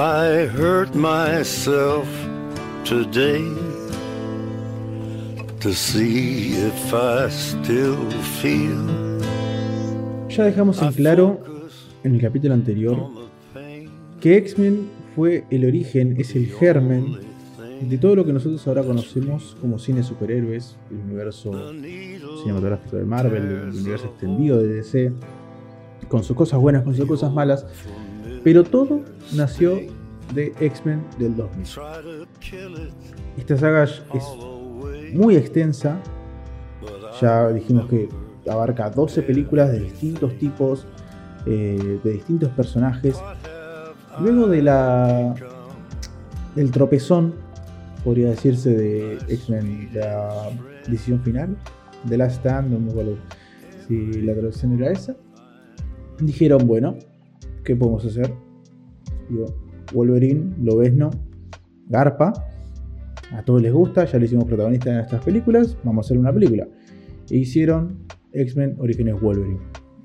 I hurt myself today to see if I still feel. Ya dejamos en claro en el capítulo anterior que X-Men fue el origen, es el germen de todo lo que nosotros ahora conocemos como cine superhéroes, el universo cinematográfico de Marvel, el universo extendido de DC, con sus cosas buenas, con sus cosas malas, pero todo nació de X-Men del 2000. Esta saga es muy extensa, ya dijimos que abarca 12 películas de distintos tipos, eh, de distintos personajes. Luego de la del tropezón, podría decirse, de X-Men, la decisión final, de la Stand, no me acuerdo si la traducción era esa, dijeron, bueno, ¿qué podemos hacer? Digo, Wolverine, no Garpa, a todos les gusta, ya lo hicimos protagonista en estas películas, vamos a hacer una película. E hicieron X-Men Orígenes Wolverine.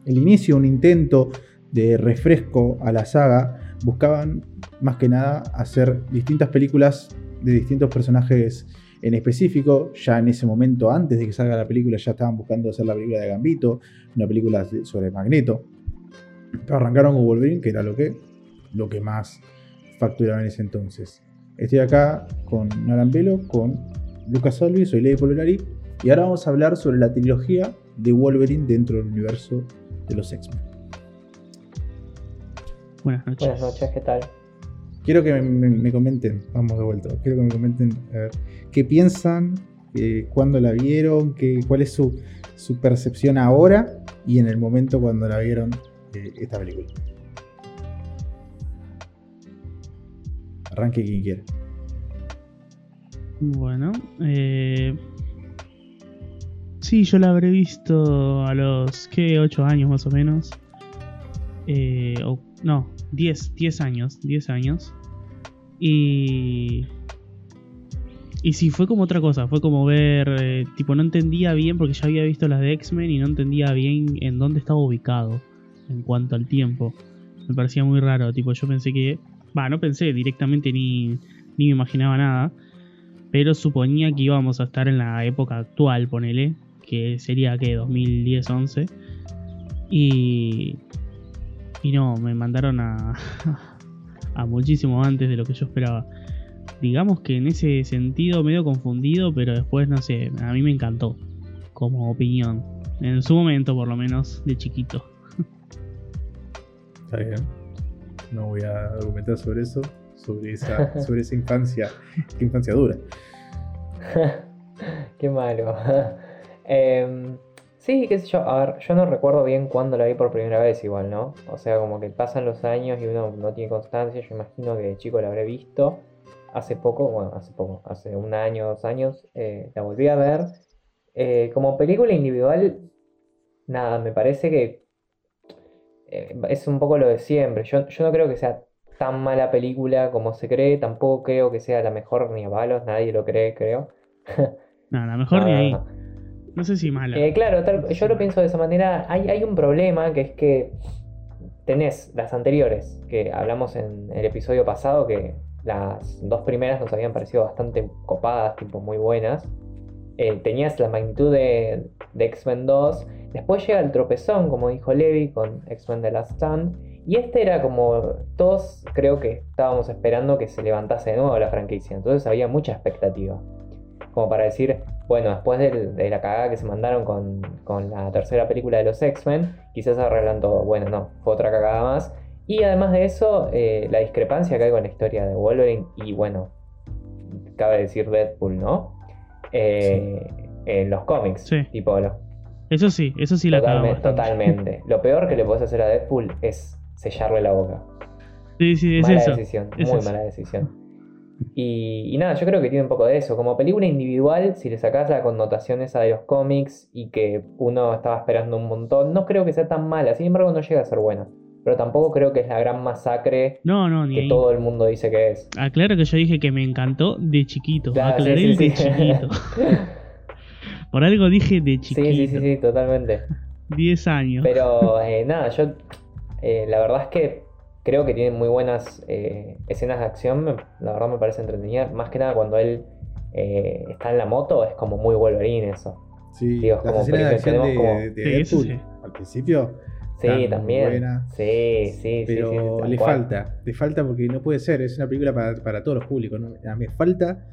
El inicio, un intento de refresco a la saga, buscaban más que nada hacer distintas películas de distintos personajes en específico. Ya en ese momento, antes de que salga la película, ya estaban buscando hacer la película de Gambito, una película sobre Magneto. Arrancaron con Wolverine, que era lo que, lo que más facturaba en ese entonces. Estoy acá con Alan Velo, con Lucas Olvi, soy Lady Pololari, y ahora vamos a hablar sobre la trilogía de Wolverine dentro del universo de los X-Men. Buenas noches. Buenas noches, ¿qué tal? Quiero que me, comenten, vamos de vuelta, quiero que me comenten a ver, qué piensan, eh, cuándo la vieron, qué, cuál es su, percepción ahora y en el momento cuando la vieron eh, esta película. Arranque quien quiera. Bueno, eh, sí, yo la habré visto a los, ¿qué? 8 años más o menos. Eh, no, 10, 10 años, 10 años. Y... Y sí, fue como otra cosa, fue como ver, eh, tipo, no entendía bien porque ya había visto las de X-Men y no entendía bien en dónde estaba ubicado en cuanto al tiempo. Me parecía muy raro, tipo, yo pensé que Va, no pensé directamente ni, ni me imaginaba nada. Pero suponía que íbamos a estar en la época actual, ponele. Que sería que 2010-11. Y. Y no, me mandaron a. a muchísimo antes de lo que yo esperaba. Digamos que en ese sentido medio confundido, pero después no sé, a mí me encantó. Como opinión. En su momento, por lo menos, de chiquito. Está bien no voy a argumentar sobre eso, sobre esa, sobre esa infancia, infancia dura. qué malo. Em, sí, qué sé yo, a ver, yo no recuerdo bien cuándo la vi por primera vez igual, ¿no? O sea, como que pasan los años y uno no tiene constancia, yo imagino que de chico la habré visto. Hace poco, bueno, hace poco, hace un año, dos años, eh, la volví a ver. Eh, como película individual, nada, me parece que es un poco lo de siempre. Yo, no creo que sea tan mala película como se cree, tampoco creo que sea la mejor ni a balos, nadie lo cree, creo. no, la mejor ni ahí. No sé si mala. Eh, claro, yo lo pienso de esa manera. Hay, hay un problema que es que tenés las anteriores, que hablamos en el episodio pasado, que las dos primeras nos habían parecido bastante copadas, tipo muy buenas. Eh, tenías la magnitud de, de X-Men 2 Después llega el tropezón, como dijo Levi, con X-Men The Last Stand. Y este era como todos creo que estábamos esperando que se levantase de nuevo la franquicia. Entonces había mucha expectativa. Como para decir, bueno, después de, la cagada que se mandaron con, la tercera película de los X-Men, quizás arreglan todo. Bueno, no, fue otra cagada más. Y además de eso, eh, la discrepancia que hay con la historia de Wolverine y bueno, cabe decir Deadpool, ¿no? Eh, en los cómics. Sí. Tipo, los eso sí, eso sí la Totalmente, totalmente. Lo peor que le puedes hacer a Deadpool es sellarle la boca. Sí, sí, es mala eso. decisión, muy mala decisión. Y, nada, yo creo que tiene un poco de eso. Como película individual, si le sacas la connotación esa de los cómics y que uno estaba esperando un montón, no creo que sea tan mala. Sin embargo, no llega a ser buena. Pero tampoco creo que es la gran masacre que todo el mundo dice que es. Aclaro que yo dije que me encantó de chiquito. Aclaré el de chiquito. Por algo dije de chiquito. Sí, sí, sí, sí totalmente. 10 años. Pero eh, nada, yo. Eh, la verdad es que creo que tiene muy buenas eh, escenas de acción, la verdad me parece entretenida, más que nada cuando él eh, está en la moto, es como muy Wolverine eso. Sí, Digo, las como escenas de acción de, de Sí, Deadpool sí. al principio, Sí, también. buenas. Sí, sí, sí, pero sí, le cual. falta, le falta porque no puede ser, es una película para, para todos los públicos. ¿no? A mí Me falta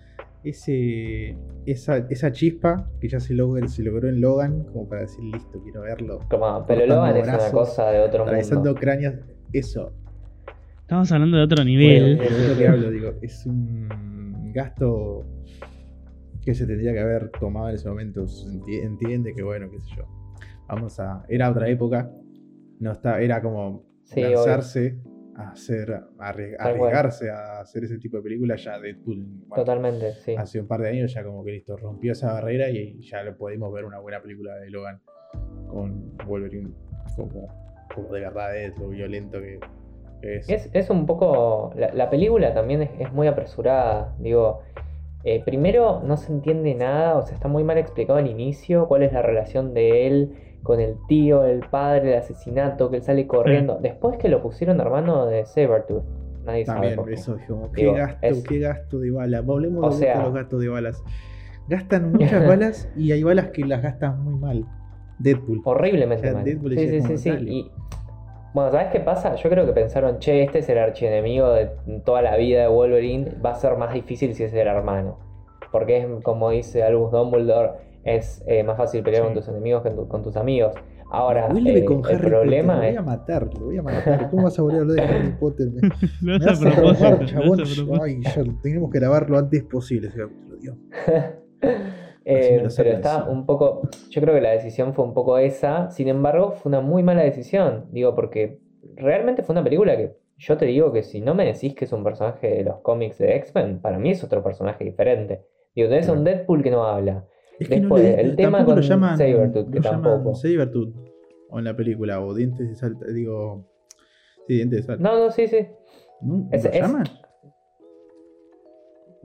ese, esa, esa chispa que ya se, logró, se logró en Logan, como para decir, listo, quiero verlo. Como- pero Logan es una cosa de otro mundo. cráneos, eso, Estamos hablando de otro nivel. Bueno, es lo que hablo, digo, es un gasto que se tendría que haber tomado en ese momento. Entiende que, bueno, qué sé yo. Vamos a. Era otra época. No está, era como Sí, lanzarse a hacer. a arriesgarse a hacer ese tipo de películas. Ya Deadpool. bueno, Totalmente, sí. Hace un par de años ya como que listo, rompió esa barrera y ya lo podemos ver una buena película de Logan con Wolverine como, como de verdad es lo violento que, que es. Es, es un poco. La, la película también es, es muy apresurada. Digo, eh, primero no se entiende nada, o sea, está muy mal explicado al inicio cuál es la relación de él con el tío, el padre, el asesinato, que él sale corriendo. Después que lo pusieron hermano de Sabertooth, nadie sabe También, por qué. eso, como, qué Digo, gasto, es- qué gasto de balas. Volvemos O sea- a los gastos de balas. Gastan muchas balas y hay balas que las gastan muy mal. Deadpool. Horriblemente O sea, mal. Deadpool Sí, sí, sí, sí. Y, bueno, ¿sabes qué pasa? Yo creo que pensaron, che, este es el archienemigo de toda la vida de Wolverine, va a ser más difícil si es el hermano. Porque es, como dice Albus Dumbledore, es eh, más fácil pelear Sí. con tus enemigos que con, tu- con tus amigos. Ahora, eh, con el Harry problema Potter. es... Lo voy a matar, lo voy a matar. ¿Cómo vas a volver a hablar de Harry Potter? Me, Lo me vas a chabón. Ay, ya tenemos que grabar lo antes posible ese capítulo, Dios. Eh, pero está un poco. Yo creo que la decisión fue un poco esa. Sin embargo, fue una muy mala decisión. Digo, porque realmente fue una película que yo te digo que si no me decís que es un personaje de los cómics de X-Men, para mí es otro personaje diferente. Digo, tenés a un Deadpool que no habla. Es que Después, no le, el tema tampoco con lo llaman que llaman tampoco. Sabretooth, o en la película, o dientes de salta, digo, sí, dientes de salta. No, no, sí, sí. ¿No? Es- ¿Lo es- llaman?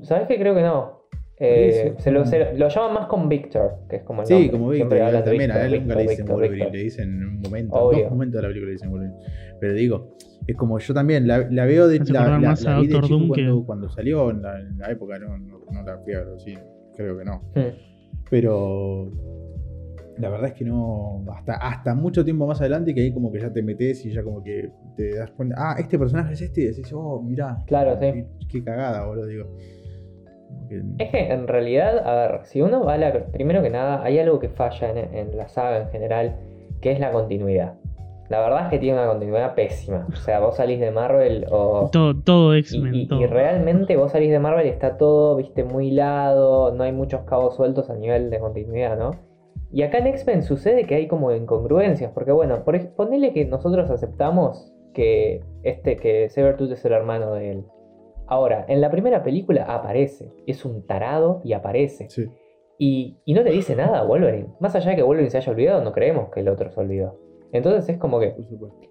¿Sabes qué? Creo que no. Eh, se, lo, se lo- lo llaman más con Victor, que es como el Sí, nombre. como Siempre Victor, de también a él Victor, nunca le Victor, dicen Victor, Wolverine, Victor. le dicen en un momento, Obvio. en dos momentos de la película le dicen Wolverine. Pero digo, es como yo también la, la veo de la, la- más la a vi de chico Doom que- cuando, cuando salió en la, en la época, no, no, no la fui a ver, sí, creo que no. Hmm. Pero la verdad es que no. Hasta, hasta mucho tiempo más adelante que ahí como que ya te metes y ya como que te das cuenta. Ah, este personaje es este y decís, oh, mirá. Claro, sí. Qué, cagada, boludo, digo. Es que en realidad, a ver, si uno va a la. Primero que nada, hay algo que falla en, en la saga en general, que es la continuidad. La verdad es que tiene una continuidad pésima. O sea, vos salís de Marvel o. Todo, todo Y, X-Men. y- realmente vos salís de Marvel y está todo, viste, muy hilado, no hay muchos cabos sueltos a nivel de continuidad, ¿no? Y acá en X-Men sucede que hay como incongruencias, porque bueno, por ponele que nosotros aceptamos que este, que es el hermano de él. Ahora, en la primera película aparece, es un tarado y aparece. Sí. Y, y no le dice nada a Wolverine. Más allá de que Wolverine se haya olvidado, no creemos que el otro se olvidó. Entonces es como que Por supuesto.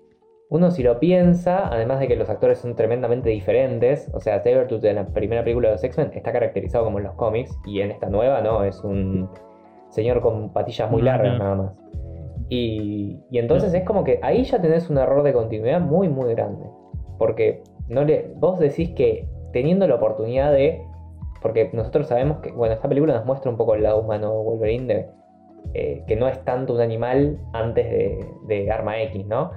uno si lo piensa, además de que los actores son tremendamente diferentes, o sea, Sabretooth en la primera película de los X-Men está caracterizado como en los cómics y en esta nueva no, es un señor con patillas muy largas nada más. Y, y entonces es como que ahí ya tenés un error de continuidad muy muy grande, porque no le, vos decís que teniendo la oportunidad de, porque nosotros sabemos que, bueno, esta película nos muestra un poco el lado humano de Wolverine, de, eh, que no es tanto un animal antes de, de Arma X, ¿no?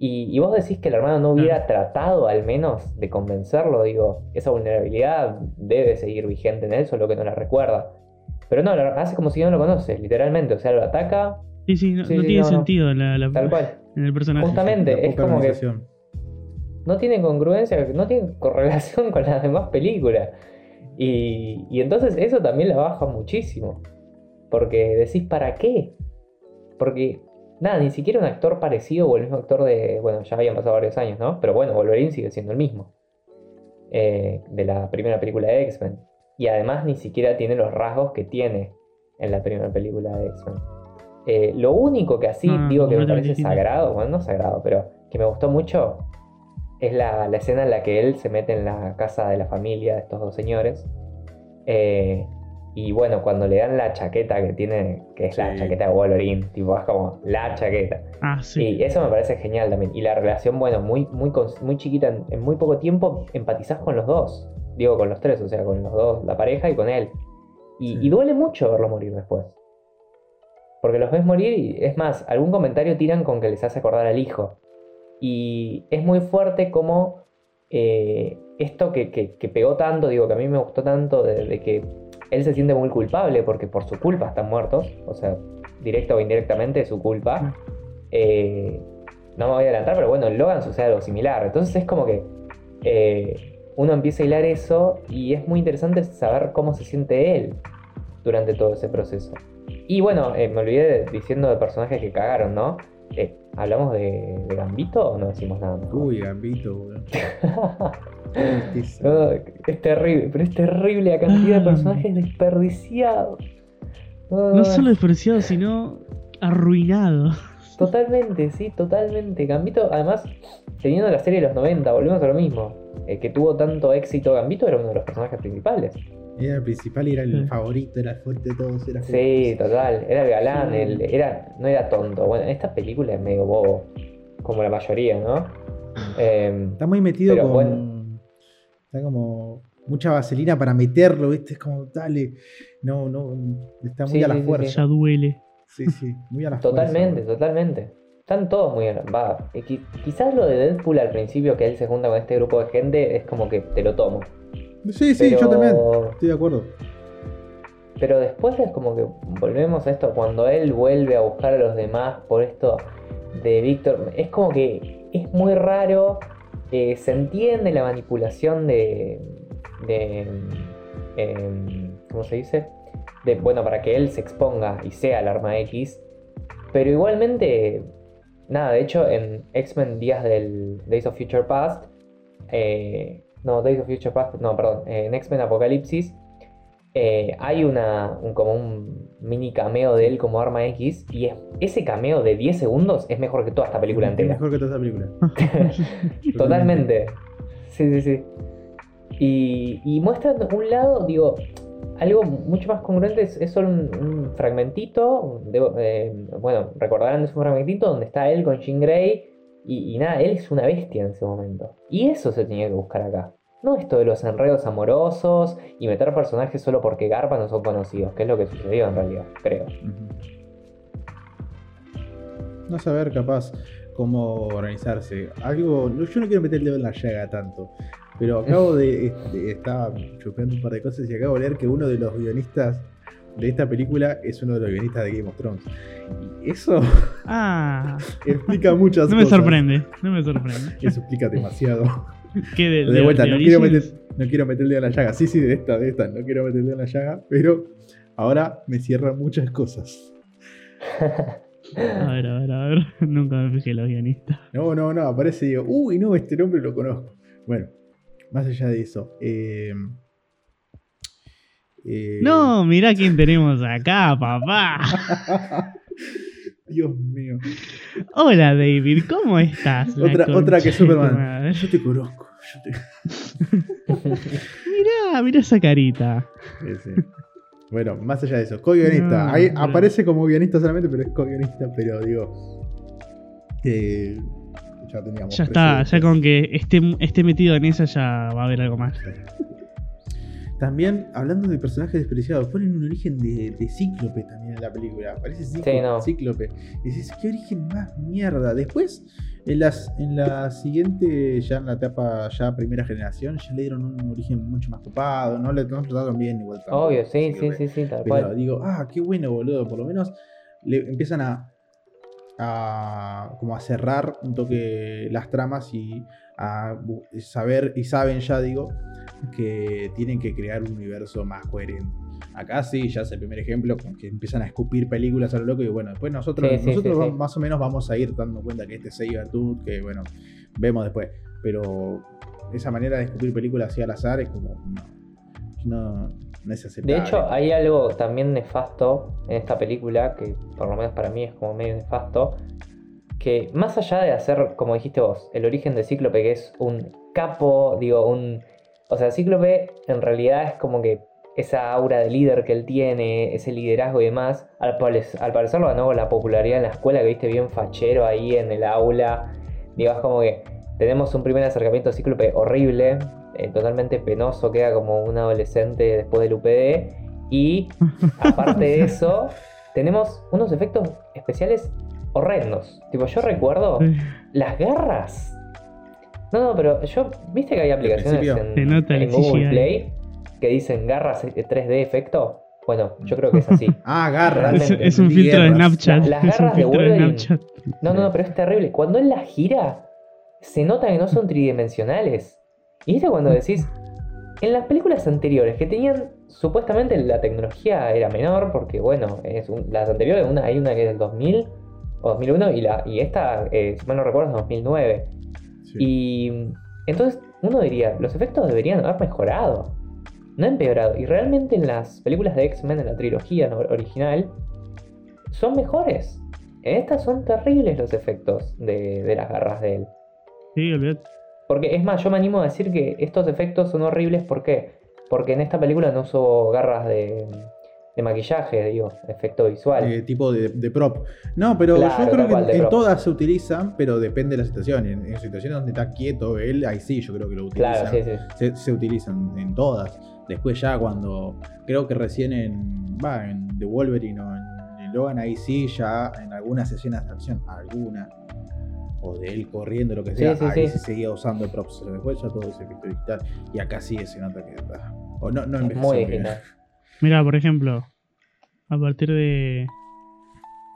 Y, y vos decís que el hermano no hubiera tratado al menos de convencerlo, digo, esa vulnerabilidad debe seguir vigente en él, solo que no la recuerda. Pero no, lo hace como si no lo conoce, literalmente, o sea, lo ataca, Sí, sí, no, Sí, no sí, tiene no, no. sentido la, la- tal cual. en el personaje. Justamente. Es como que-. No tiene congruencia, no tiene correlación con las demás películas. Y, y entonces eso también la baja muchísimo. Porque decís, ¿para qué? Porque, nada, ni siquiera un actor parecido o el mismo actor de. Bueno, ya habían pasado varios años, ¿no? Pero bueno, Wolverine sigue siendo el mismo. eh, de la primera película de X-Men. Y además ni siquiera tiene los rasgos que tiene en la primera película de X-Men. Eh, lo único que así Ah, digo que me parece sagrado, bueno, no sagrado, pero que me gustó mucho es la, la escena en la que él se mete en la casa de la familia de estos dos señores. eh, Y bueno, cuando le dan la chaqueta que tiene, que es la chaqueta de Wolverine, tipo, es como la chaqueta. Ah, sí. Y eso me parece genial también. Y la relación, bueno, muy, muy, muy chiquita, en, en muy poco tiempo empatizás con los dos. Digo, con los tres, o sea, con los dos, la pareja y con él. Y, Sí. y duele mucho verlo morir después. Porque los ves morir y, es más, algún comentario tiran con que les hace acordar al hijo. Y es muy fuerte como eh, esto que, que- que pegó tanto, digo, que a mí me gustó tanto, de, de que él se siente muy culpable porque por su culpa están muertos. O sea, directa o indirectamente es su culpa. Eh, no me voy a adelantar, pero bueno, en Logan sucede algo similar. Entonces es como que eh, uno empieza a hilar eso y es muy interesante saber cómo se siente él durante todo ese proceso. Y bueno, eh, me olvidé de- diciendo de personajes que cagaron, ¿no? ¿Hablamos de, de Gambito o no decimos nada? mejor? Uy, Gambito, weón. No, es terrible, pero es terrible la cantidad de Ah. personajes desperdiciados. No Ay. solo despreciado, sino arruinado. Totalmente, sí, totalmente. Gambito, además, teniendo la serie de los 90, volvemos a lo mismo. eh, que tuvo tanto éxito, Gambito era uno de los personajes principales. Era el principal y era el Sí. favorito, era el fuerte de todos. Era Sí, total. Era el galán, Sí. el- era, no era tonto. Bueno, en esta película es medio bobo, como la mayoría, ¿no? Eh, Está muy metido Pero con. bueno. Está como mucha vaselina para meterlo, ¿viste? Es como, dale. No, no. Está muy Sí, a la sí, sí, fuerza. Ya duele. Sí, sí, muy a la totalmente, fuerza. totalmente. Están todos muy... Va, qui- quizás lo de Deadpool al principio, que él se junta con este grupo de gente, es como que te lo tomo. Sí, sí, Pero- yo también. Estoy de acuerdo. Pero después es como que volvemos a esto, cuando él vuelve a buscar a los demás por esto de Víctor, es como que es muy raro, eh, se entiende la manipulación de... de em, ¿Cómo se dice? De, bueno, para que él se exponga y sea el arma X, pero igualmente, nada, de hecho en X-Men Días del Days of Future Past, eh, no, Days of Future Past, no, perdón, en X-Men Apocalipsis, eh, hay una, un- como un mini cameo de él como arma X y es- ese cameo de 10 segundos es mejor que toda esta película Es entera. mejor que toda esta película. Totalmente. Sí, sí, sí. Y, y muestran un lado, digo, algo mucho más congruente es, es solo un, un fragmentito. de- eh, bueno, recordarán es un fragmentito donde está él con Jean Grey. Y, y nada, él es una bestia en ese momento. Y eso se tenía que buscar acá. No esto de los enredos amorosos y meter personajes solo porque garpan no son conocidos, que es lo que sucedió en realidad, creo. No saber capaz cómo organizarse. Algo. yo no quiero meter el dedo en la llaga tanto. Pero acabo de. este, estaba chupando un par de cosas y acabo de leer que uno de los guionistas de esta película es uno de los guionistas de Game of Thrones. Y eso Ah, explica muchas no me cosas. sorprende, no me sorprende. Eso explica demasiado. ¿Qué de, De, vuelta, de no, quiero meter, no quiero meter el dedo en la llaga. Sí, sí, de esta, de esta. No quiero meter el dedo en la llaga. Pero ahora me cierran muchas cosas. A ver, a ver, a ver. Nunca me fijé los guionistas. No, no, no, aparece y digo, uy, no, este nombre lo conozco. Bueno, más allá de eso. eh, eh, No, mirá quién tenemos acá, papá. Dios mío. Hola, David, ¿cómo estás? Otra, otra que Superman. Yo te conozco. Yo te... Mirá, mirá esa carita. Sí, sí. Bueno, más allá de eso, co-guionista. No, Ahí no. aparece como guionista solamente, pero es co-guionista, pero digo. eh, ya teníamos. Ya está, ya con que esté, esté metido en esa ya va a haber algo más. También, hablando de personajes despreciados, ponen un origen de, de Cíclope también en la película. Parece Cíclope. Sí, no. Cíclope. Y dices, qué origen más mierda. Después, en, las, en la siguiente, ya en la etapa ya primera generación, ya le dieron un origen mucho más topado. No le no trataron bien igual. tampoco Obvio, sí, sí, sí, sí, tal Pero cual. digo, ah, qué bueno, boludo. Por lo menos le empiezan a, a como a cerrar un toque las tramas y a saber y saben ya, digo, que tienen que crear un universo más coherente. Acá sí, ya es el primer ejemplo, con que empiezan a escupir películas a lo loco y bueno, después nosotros, Sí, nosotros sí, va- sí. más o menos vamos a ir dando cuenta que este es Sabertooth, que bueno, vemos después. Pero esa manera de escupir películas así al azar es como, no, no, no es aceptable. De hecho, hay algo también nefasto en esta película, que por lo menos para mí es como medio nefasto, que más allá de hacer, como dijiste vos, el origen de Cíclope, que es un capo, digo, un... O sea, Cíclope en realidad es como que esa aura de líder que él tiene, ese liderazgo y demás. Al, al parecer lo ganó la popularidad en la escuela, que viste bien fachero ahí en el aula. Digo, es como que tenemos un primer acercamiento Cíclope horrible, eh, totalmente penoso, queda como un adolescente después del UPD. Y aparte de eso, tenemos unos efectos especiales horrendos. Tipo, yo recuerdo las garras. No, no, pero yo, viste que hay aplicaciones en, Google Play que dicen garras 3D efecto. Bueno, yo creo que es así. ah, garras. Es, un filtro de Snapchat. las garras de Wolverine. No, no, no, pero es terrible. Cuando él las gira, se nota que no son tridimensionales. Y viste cuando decís, en las películas anteriores que tenían supuestamente la tecnología era menor, porque bueno, es las anteriores, una, hay una que es del 2000 o 2001 y, la, y esta, eh, si mal no recuerdo, es 2009. Y entonces uno diría, los efectos deberían haber mejorado, no empeorado. Y realmente en las películas de X-Men, en la trilogía original, son mejores. En estas son terribles los efectos de, de las garras de él. Sí, olvidate. Porque es más, yo me animo a decir que estos efectos son horribles. ¿Por qué? Porque en esta película no uso garras de, maquillaje, digo, efecto visual. De tipo de, prop. No, pero yo creo que en, todas se utilizan, pero depende de la situación. En, situaciones donde está quieto él, ahí sí yo creo que lo utilizan. Claro, sí, sí. Se, utilizan en todas. Después ya cuando, creo que recién en, va, en The Wolverine o en, en Logan, ahí sí ya en algunas escenas de acción, algunas o de él corriendo, lo que sea, ahí se seguía usando props. Después ya todo ese efecto digital. Y acá sí se nota que. O no, no Muy digital. Mira, por ejemplo, a partir de.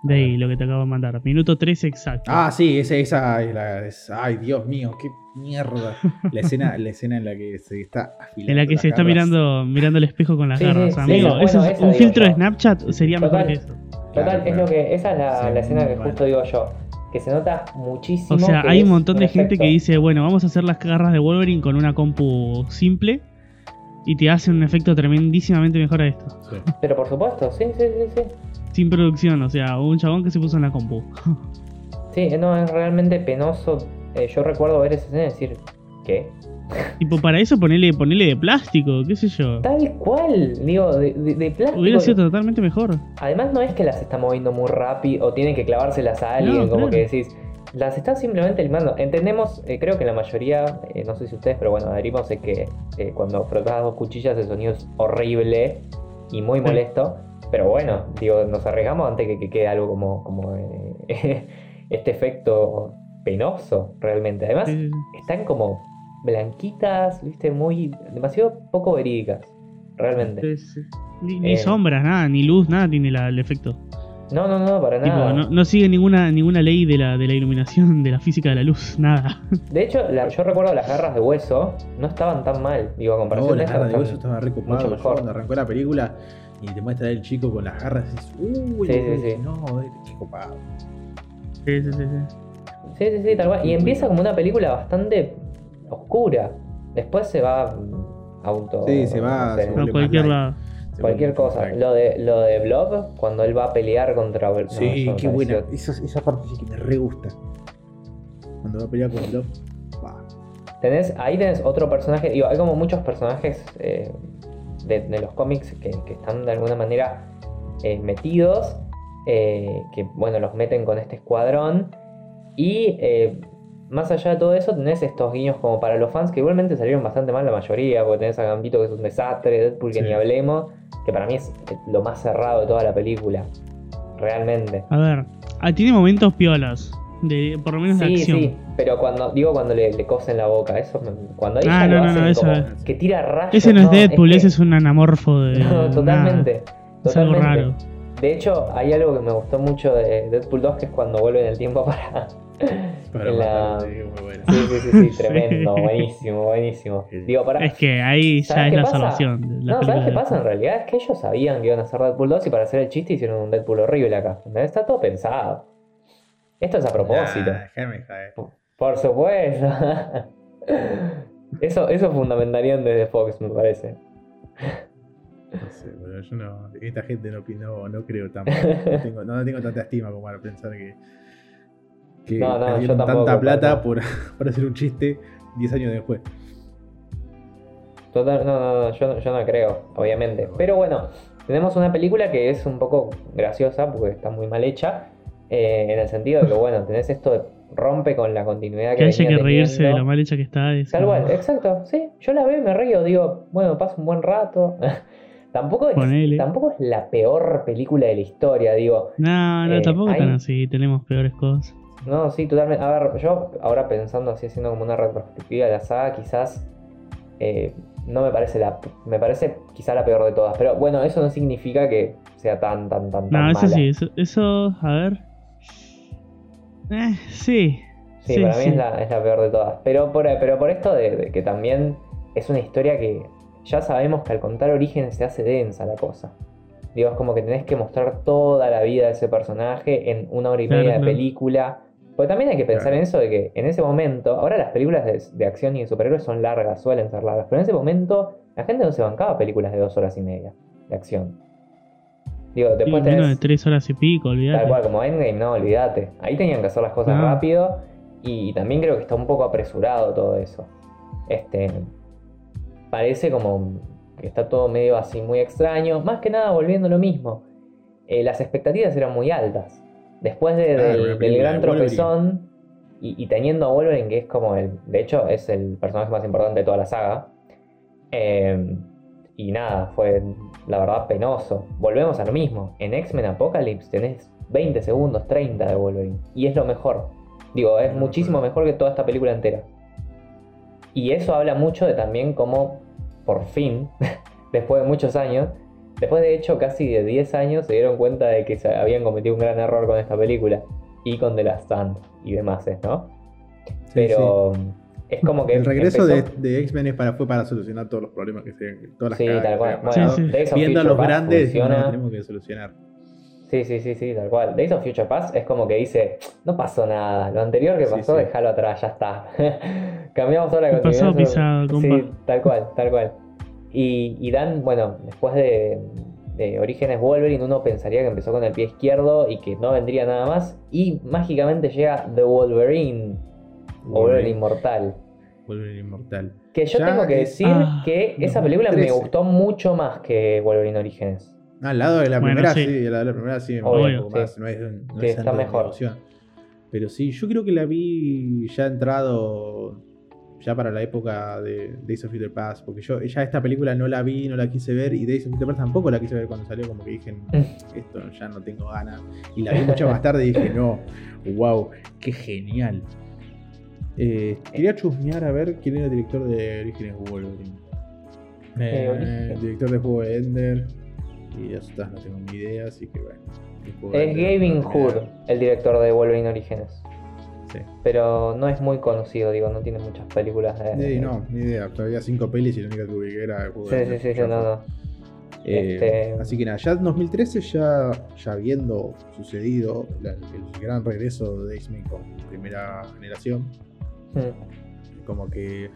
De ahí, lo que te acabo de mandar. Minuto 13 exacto. Ah, sí, esa, esa es la. ay, Dios mío, qué mierda. La escena, la escena en la que se está afilando. En la que se está mirando, mirando el espejo con las garras, amigo. es un filtro de Snapchat sería mejor que eso. Total, es lo que. Esa es la, la escena que justo digo yo que se nota muchísimo. O sea, hay un montón de gente que dice, bueno, vamos a hacer las garras de Wolverine con una compu simple y te hace un efecto tremendísimamente mejor a esto. Pero por supuesto, sí, sí, sí, sí. Sin producción, o sea, un chabón que se puso en la compu. sí, no, es realmente penoso. Eh, yo recuerdo ver esa escena y decir, ¿qué? Tipo, para eso ponele, ponele de plástico, qué sé yo. Tal cual, digo, de, de, plástico. Hubiera sido totalmente mejor. Además, no es que las está moviendo muy rápido o tienen que clavárselas a alguien, como que decís. Las están simplemente limando. Entendemos, eh, creo que la mayoría, eh, no sé si ustedes, pero bueno, adherimos es que eh, cuando frotas dos cuchillas el sonido es horrible y muy molesto. Pero bueno, digo, nos arriesgamos antes que, que quede algo como, como este efecto penoso realmente. Además, están como blanquitas, viste, muy. demasiado poco verídicas, realmente. Ni, eh, sombras, nada, ni luz, nada tiene el efecto. No, no, no, para nada. No, sigue ninguna, ninguna ley de la, de la iluminación, de la física de la luz, nada. De hecho, yo recuerdo las garras de hueso no estaban tan mal, digo, a comparación no, las garras de hueso estaban re Cuando arrancó la película y te muestra el chico con las garras, y dices, uy, sí, sí, sí. no, qué copado. Sí, sí, sí, sí. Sí, sí, sí, tal cual. Y empieza como una película bastante oscura. Después se va auto. Sí, se va. cualquier lado. Cualquier cosa. Lo de, lo de Blob, cuando él va a pelear contra. Sí, qué buena. Esa, parte sí que me re gusta. Cuando va a pelear con Blob. Tenés, ahí tenés otro personaje. Digo, hay como muchos personajes eh, de, los cómics que, están de alguna manera eh, metidos. Eh, que bueno, los meten con este escuadrón. Y más allá de todo eso, tenés estos guiños como para los fans que igualmente salieron bastante mal la mayoría, porque tenés a Gambito que es un desastre, Deadpool que ni hablemos, que para mí es lo más cerrado de toda la película. Realmente. A ver, ah, tiene momentos piolas. De, por lo menos de acción. Sí, pero cuando digo cuando le, le cosen la boca, eso cuando ahí ah, no, lo no, eso que tira rayos. Ese no es Deadpool, ese es un anamorfo de. No, totalmente. Es algo raro. De hecho, hay algo que me gustó mucho de Deadpool 2 que es cuando vuelve en el tiempo para Sí, sí, sí, sí, tremendo, buenísimo, buenísimo. Digo, para... Es que ahí ya es la salvación. no, ¿sabes qué pasa en realidad? Es que ellos sabían que iban a hacer Deadpool 2 y para hacer el chiste hicieron un Deadpool horrible acá. Está todo pensado. Esto es a propósito. por, supuesto. eso, eso fundamentarían desde Fox, me parece. No sé, pero yo no. Esta gente no, no, no creo tampoco. No tengo, no tengo tanta estima como para pensar que que no, no, tanta plata por, hacer un chiste 10 años después. Total, no, no, no, yo, yo no creo, obviamente. Pero bueno, tenemos una película que es un poco graciosa porque está muy mal hecha. eh, en el sentido de que, bueno, tenés esto de rompe con la continuidad que Que haya que reírse de lo mal hecha que está. es Tal como- cual, exacto, sí. Yo la veo y me río, digo, bueno, paso un buen rato. tampoco, es, Ponele. tampoco es la peor película de la historia, digo. No, no, Eh, tampoco hay- tan así. Tenemos peores cosas. No, sí, totalmente. A ver, yo ahora pensando así, haciendo como una retrospectiva de la saga, quizás eh, no me parece la. Me parece quizá la peor de todas. Pero bueno, eso no significa que sea tan, tan, tan, tan No, eso mala. sí, eso, eso, a ver. Eh, sí. Sí, para mí es la, es la peor de todas. Pero por, pero por esto de, de que también es una historia que ya sabemos que al contar orígenes se hace densa la cosa. Digo, es como que tenés que mostrar toda la vida de ese personaje en una hora y Claro, media de película. Porque también hay que pensar Claro. en eso de que en ese momento, ahora las películas de, de acción y de superhéroes son largas, suelen ser largas, pero en ese momento la gente no se bancaba películas de dos horas y media de acción. Digo, Sí, después menos de tenés... tres horas y pico, Tal olvidate. cual, como Endgame, no, olvídate. Ahí tenían que hacer las cosas rápido y también creo que está un poco apresurado todo eso. Este. Parece como que está todo medio así muy extraño. Más que nada volviendo a lo mismo. Eh, las expectativas eran muy altas. Después de- del, gran tropezón y, y teniendo a Wolverine, que es como el. De hecho, es el personaje más importante de toda la saga. Eh, y nada, fue la verdad penoso. Volvemos a lo mismo. En X-Men Apocalypse tenés 20 segundos, 30 de Wolverine. Y es lo mejor. Digo, es Lo muchísimo mejor que toda esta película entera. Y eso habla mucho de también cómo, por fin, después de muchos años, después de hecho casi de 10 años, se dieron cuenta de que se habían cometido un gran error con esta película. Y con The Last Stand y demás, ¿no? Sí, Pero es como que. El regreso empezó- de, de X-Men es para, fue para solucionar todos los problemas que se todas las Sí, tal cual. Bueno, pasado. Sí, sí. Days of Viendo a Future los grandes, funciona. no, tenemos que solucionar. Sí, sí, sí, sí, tal cual. Days of Future Past es como que dice, no pasó nada, lo anterior que Sí, pasó, sí. déjalo atrás, ya está. Cambiamos toda la El pasado continuidad. pisado, Sí, tal cual, tal cual. Y, y Dan, bueno, después de, de Orígenes Wolverine, uno pensaría que empezó con el pie izquierdo y que no vendría nada más. Y mágicamente llega The Wolverine, o Wolverine Wolverine. Inmortal. Wolverine Inmortal. Que yo Ya tengo que es- decir Ah, que esa película me 2013. gustó mucho más que Wolverine Orígenes. Ah, al lado de la Bueno, primera, sí. sí, al lado de la primera sí me Obvio, sí. más. No es, no Sí, es está mejor. Pero sí, yo creo que la vi ya entrado ya para la época de Days of Future Past, porque yo ya esta película no la vi, no la quise ver, y Days of Future Past tampoco la quise ver cuando salió, como que dije, esto ya no tengo ganas. Y la vi mucho más tarde y dije, no, wow, qué genial. Eh, quería chusmear a ver quién era el director de Orígenes Wolverine. Eh, Origen. director de juego de Ender. Y las otras no tengo ni idea, así que bueno. el Es Gavin Hood, el director de Wolverine Orígenes. Sí. Pero no es muy conocido, digo, no tiene muchas películas de. Sí, no, ni idea. Todavía cinco pelis y la única que ubiqué era el juego Sí, de sí, sí, no, no. Eh, Este- Así que nada, ya en 2013, ya, ya habiendo sucedido la- el gran regreso de X-Men con primera generación, Mm, como que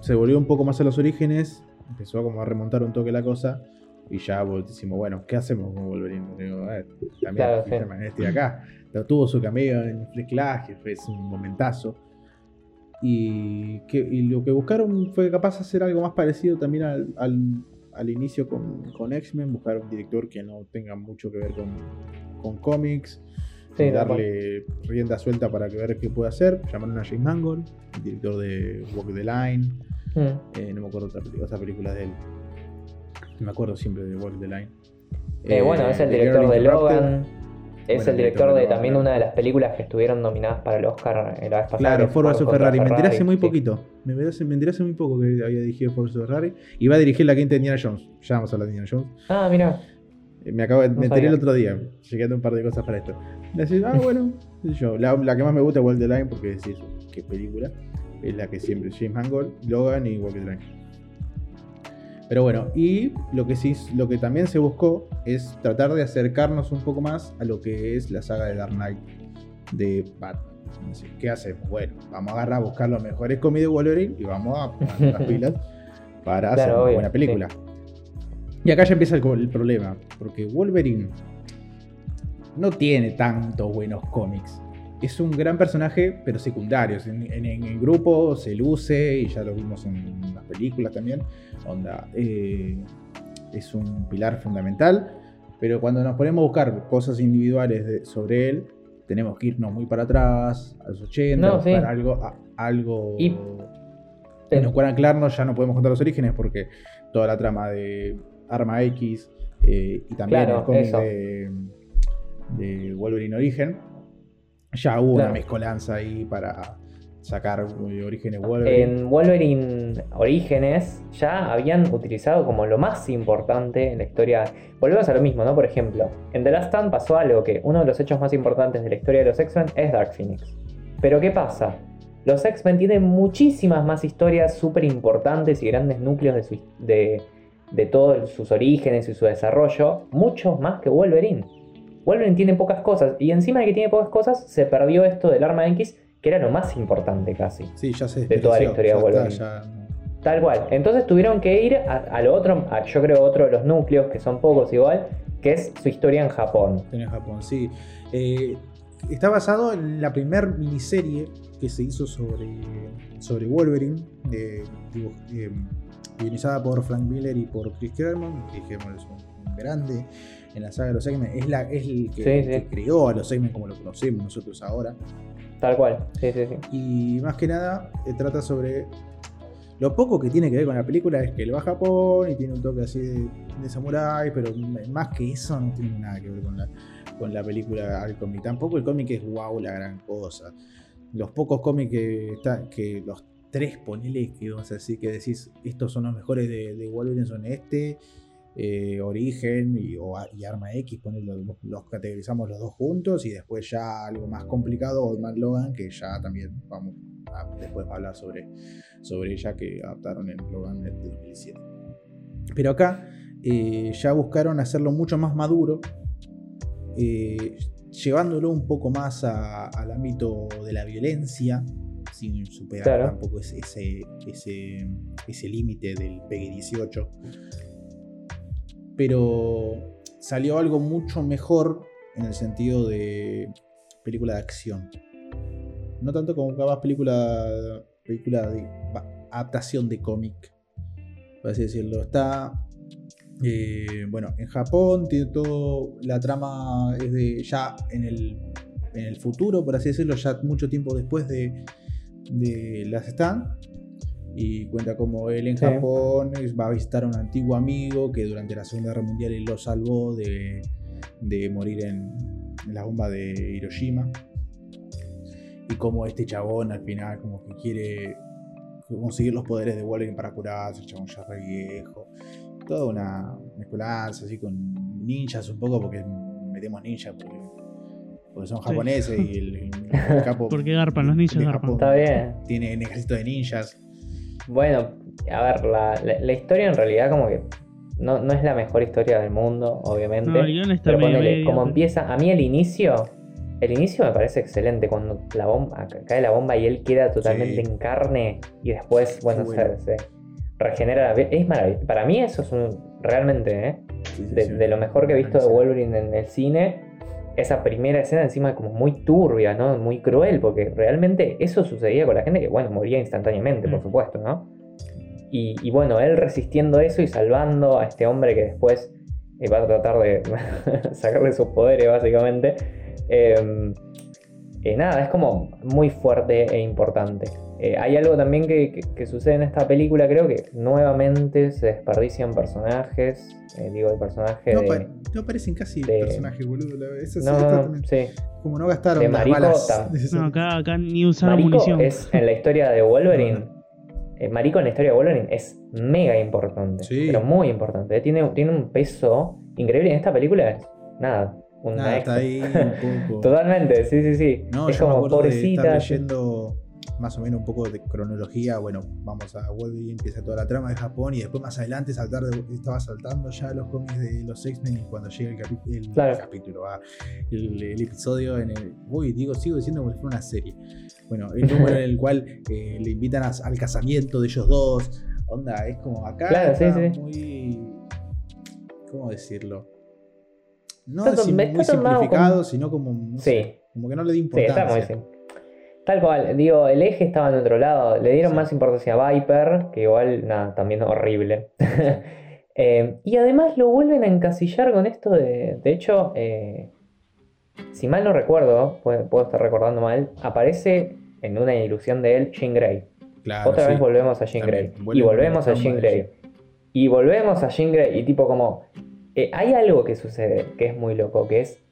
se volvió un poco más a los orígenes, empezó como a remontar un toque la cosa, y ya decimos, bueno, ¿qué hacemos con Wolverine? Digo, ver, también Claro, sí. Este de acá, pero tuvo su cameo en Free Clash, fue un momentazo. Y, que, y lo que buscaron fue capaz de hacer algo más parecido también al, al- al inicio con, con X-Men, buscar un director que no tenga mucho que ver con, con cómics, Sí, darle rienda suelta para que ver qué puede hacer. Llamaron a James Mangold, el director de Walk the Line, mm. eh, no me acuerdo otra película, otra película de él. Me acuerdo siempre de Walk the Line. Eh, bueno, es el director de. Logan. Es Bueno, el director de Logan, también una de las películas que estuvieron nominadas para el Oscar eh, la vez pasada. Claro, Ford vs Ferrari. Me enteré hace muy sí. poquito. Me enteré, hace- me enteré hace muy poco que había dirigido Ford vs Ferrari. Y va a dirigir la quinta de Indiana Jones. Ya vamos a hablar de Indiana Jones. Ah, mira. Eh, Me acabo de, No me enteré el otro día, llegando un par de cosas para esto. Decís, ah, bueno, yo. La, la que más me gusta es Walk the Line, porque eso, qué película. Es la que siempre, James Mangold, Logan y Walk the Line. Pero bueno, y lo que sí, lo que también se buscó es tratar de acercarnos un poco más a lo que es la saga de Dark Knight de Batman. ¿Qué hacemos? Bueno, vamos a agarrar a buscar los mejores cómics de Wolverine y vamos a poner las pilas para hacer una obvio, buena película. Y acá ya empieza el, el problema, porque Wolverine no tiene tantos buenos cómics. es un gran personaje, pero secundario. En, el grupo se luce, y ya lo vimos en las películas también. Onda, eh, es un pilar fundamental. Pero cuando nos ponemos a buscar cosas individuales sobre él, tenemos que irnos muy para atrás, a los 80, buscar algo, algo y... que nos pueda anclarnos. Ya no podemos contar los orígenes porque toda la trama de Arma X eh, y también el cómic de, de Wolverine Origen ya hubo una mezcolanza ahí para sacar eh, Orígenes Wolverine. En Wolverine Orígenes ya habían utilizado como lo más importante en la historia. Volvemos a lo mismo, ¿no? Por ejemplo, en The Last Stand pasó algo que uno de los hechos más importantes de la historia de los X-Men es Dark Phoenix. Pero ¿qué pasa? Los X-Men tienen muchísimas más historias súper importantes y grandes núcleos de, de todos sus orígenes y su desarrollo, muchos más que Wolverine. Wolverine tiene pocas cosas y encima de que tiene pocas cosas se perdió esto del arma X que era lo más importante casi. Sí, ya sé. De toda la historia de Wolverine. Tal cual. Entonces tuvieron que ir a, lo otro, yo creo otro de los núcleos, que son pocos igual, que es su historia en Japón. En Japón, sí. Eh, está basado en la primera miniserie que se hizo sobre, sobre Wolverine, eh, guionizada por Frank Miller y por Chris Claremont. Chris es un grande en la saga de los X-Men. Es, la, es el que, creó a los X-Men como lo conocemos nosotros ahora. Tal cual, sí, sí, sí. Y más que nada, eh, trata sobre. Lo poco que tiene que ver con la película es que él va a Japón y tiene un toque así de, de samurái, pero más que eso no tiene nada que ver con la, con la película al cómic. Tampoco el cómic es wow la gran cosa. Los pocos cómics que, está, los tres poneles que vamos a decir que decís estos son los mejores de, de Wolverine son este eh, Origen y, Arma X, los, categorizamos los dos juntos y después ya algo más complicado, Old Man Logan, que ya también vamos a, después a hablar sobre, sobre ella que adaptaron en Logan de 2007. Pero acá eh, ya buscaron hacerlo mucho más maduro, eh, llevándolo un poco más al ámbito de la violencia, sin superar tampoco ese, ese, ese límite del PG-18 pero salió algo mucho mejor en el sentido de película de acción. No tanto como capaz película, película de adaptación de cómic, por así decirlo. Está, eh, bueno, en Japón tiene todo, la trama es de ya en el, en el futuro, por así decirlo, ya mucho tiempo después de, de las Stand y cuenta como él en Japón va a visitar a un antiguo amigo que durante la Segunda Guerra Mundial él lo salvó de, morir en, la bomba de Hiroshima. Y como este chabón al final como que quiere conseguir los poderes de Wolverine para curarse, el chabón ya re viejo. Toda una mezcolanza así con ninjas un poco porque metemos ninjas porque, son japoneses y el, capo... porque garpan, los ninjas garpan. Está bien. Tiene un ejército de ninjas. Bueno, a ver, la, historia en realidad como que no, es la mejor historia del mundo, obviamente. pero como empieza, a mí el inicio, el inicio me parece excelente cuando la bomba, cae la bomba y él queda totalmente en carne y después, bueno, se, regenera la Es maravilloso. Para mí eso es un, realmente, ¿eh? de, lo mejor que he visto de Wolverine en el cine esa primera escena encima como muy turbia, ¿no? Muy cruel, porque realmente eso sucedía con la gente que, bueno, moría instantáneamente, por mm. supuesto, ¿no? Y, bueno, él resistiendo eso y salvando a este hombre que después eh, va a tratar de sacarle sus poderes, básicamente. Em, eh, nada, es como muy fuerte e importante. Eh, hay algo también que, sucede en esta película, creo que nuevamente se desperdician personajes. Eh, digo, el personaje no, de. no aparecen casi personajes, boludo. Eso no, sí, Como no gastaron de Marico, balas. No, acá, acá ni usaron Marico munición. Es en la historia de Wolverine. Eh, Marico en la historia de Wolverine es mega importante. Pero muy importante. Tiene, tiene un peso increíble. En esta película es nada. Una está ahí un poco. Totalmente, sí, sí, sí. No, es como pobrecita. leyendo más o menos un poco de cronología, bueno, vamos a Wolverine, empieza toda la trama de Japón y después más adelante saltar estaba saltando ya los cómics de los X-Men y cuando llega el, capítulo, ah, el, episodio en el... Uy, digo, sigo diciendo como si fuera una serie. Bueno, el número en el cual eh, le invitan al casamiento de ellos dos. Onda, es como acá claro, muy... ¿Cómo decirlo? No muy simplificado, sino como... sí Como que no le di Sí, está importancia. muy sí. Tal cual, digo, el eje estaba en otro lado. Le dieron Sí. más importancia a Viper, que igual, nada, también horrible. Eh, y además lo vuelven a encasillar con esto de. De hecho, eh, si mal no recuerdo, puedo, puedo estar recordando mal, aparece en una ilusión de él Jean Grey. Claro, Otra sí. vez volvemos a Jean Grey. Y volvemos a Jean Grey. Y volvemos a Jean Grey. Y tipo como... eh, hay algo que sucede que es muy loco, que es...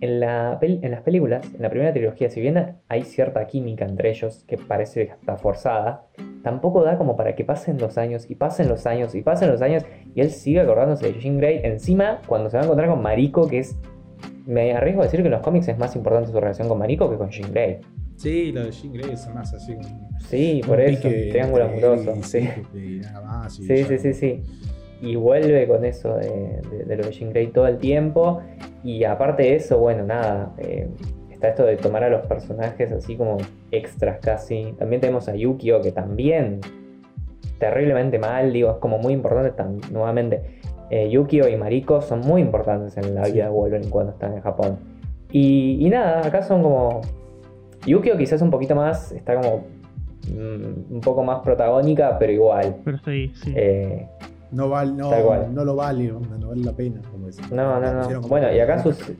En, la en las películas, en la primera trilogía, si bien hay cierta química entre ellos que parece hasta forzada, tampoco da como para que pasen los años y pasen los años y pasen los años y él sigue acordándose de Jean Grey. Encima, cuando se va a encontrar con Mariko, que es... Me arriesgo a decir que en los cómics es más importante su relación con Mariko que con Jean Grey. Sí, lo de Jean Grey es más así como. Sí, por eso, triángulo amoroso. Sí. Sí, sí, sí. Y vuelve con eso de, de- de lo de Jean Grey todo el tiempo. Y aparte de eso, bueno, nada. eh, está esto de tomar a los personajes así como extras casi. También tenemos a Yukio, que también terriblemente mal, digo, es como muy importante tam- nuevamente. eh, Yukio y Mariko son muy importantes en la Sí. vida de Wolverine cuando están en Japón. Y, y nada, acá son como. Yukio quizás un poquito más, está como mm, un poco más protagónica, pero igual. Pero ahí, sí. Eh, No, val- no, no lo vale, onda, no vale la pena. Como decir. No, La no, no. Bueno, y acá, suce-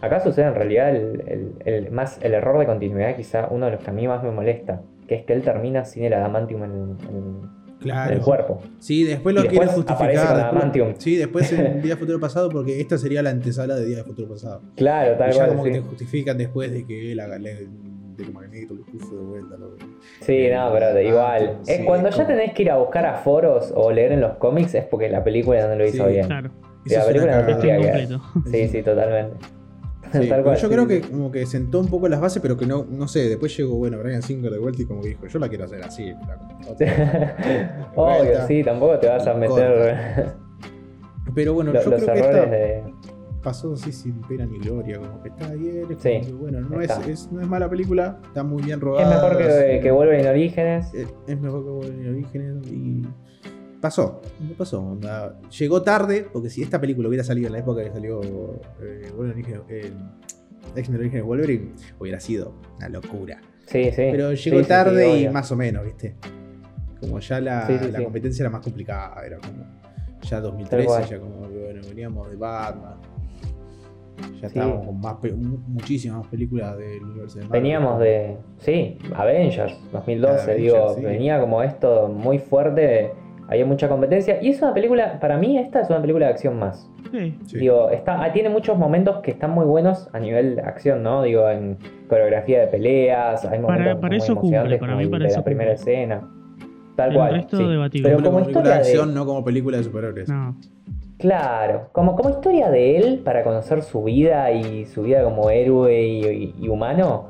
acá sucede en realidad el, el- el- más el error de continuidad, quizá uno de los que a mí más me molesta, que es que él termina sin el adamantium en, en- en Claro. el cuerpo. Sí, después lo Y aparece justificar. después- sí, después en Día de Futuro Pasado, porque esta sería la antesala de Día de Futuro Pasado. Claro, Y tal ya cual. como que sí. te justifican después de que él haga le- de Magneto lo puso de vuelta. lo- Sí, no, pero de igual. Ah, Sí, es cuando es ya tenés que ir a buscar a foros o leer en los cómics es porque la película no lo hizo Sí, bien. Claro. Y la película no que-. Sí, sí, totalmente. Sí, cual, yo sí, creo que como que sentó un poco las bases, pero que no, no sé, después llegó, bueno, Brian Singer de vuelta y como que dijo, yo la quiero hacer así. Otra- Obvio, sí, tampoco te vas a meter Pero bueno, lo- yo los creo que errores esta de. Pasó así sin pena ni gloria, como que está bien, es como Sí, que, bueno, no es, es- no es mala película, está muy bien Es rodada. mejor que, que Wolverine Orígenes. es, es mejor que Wolverine Orígenes y pasó, no pasó. onda, Llegó tarde, porque si esta película hubiera salido en la época que salió eh, Wolverine Orígenes- eh, X-Men Orígenes Wolverine, hubiera sido una locura. Sí, sí. Pero Sí, llegó sí, sí, tarde y obvio. más o menos, ¿viste? Como ya la, Sí, sí, la sí. competencia era más complicada, era como ya Tal 2013, cual. ya como bueno, veníamos de Batman. Ya Sí. estábamos con más muchísimas más películas del universo de Marvel. Veníamos de. Sí, Avengers 2012, Avengers, digo. sí. Venía como esto muy fuerte. Había mucha competencia. Y es una película. Para mí, esta es una película de acción más. Sí. Sí. Digo, está, ah, tiene muchos momentos que están muy buenos a nivel de acción, ¿no? Digo, en coreografía de peleas. Hay momentos para muy eso cumple, emocionantes para como mí para de eso la primera cumple. escena. Tal El cual. resto sí. Pero Como como película historia de, acción, no como película de superhéroes. No. Claro, como, como historia de él para conocer su vida y su vida como héroe y, y- y humano,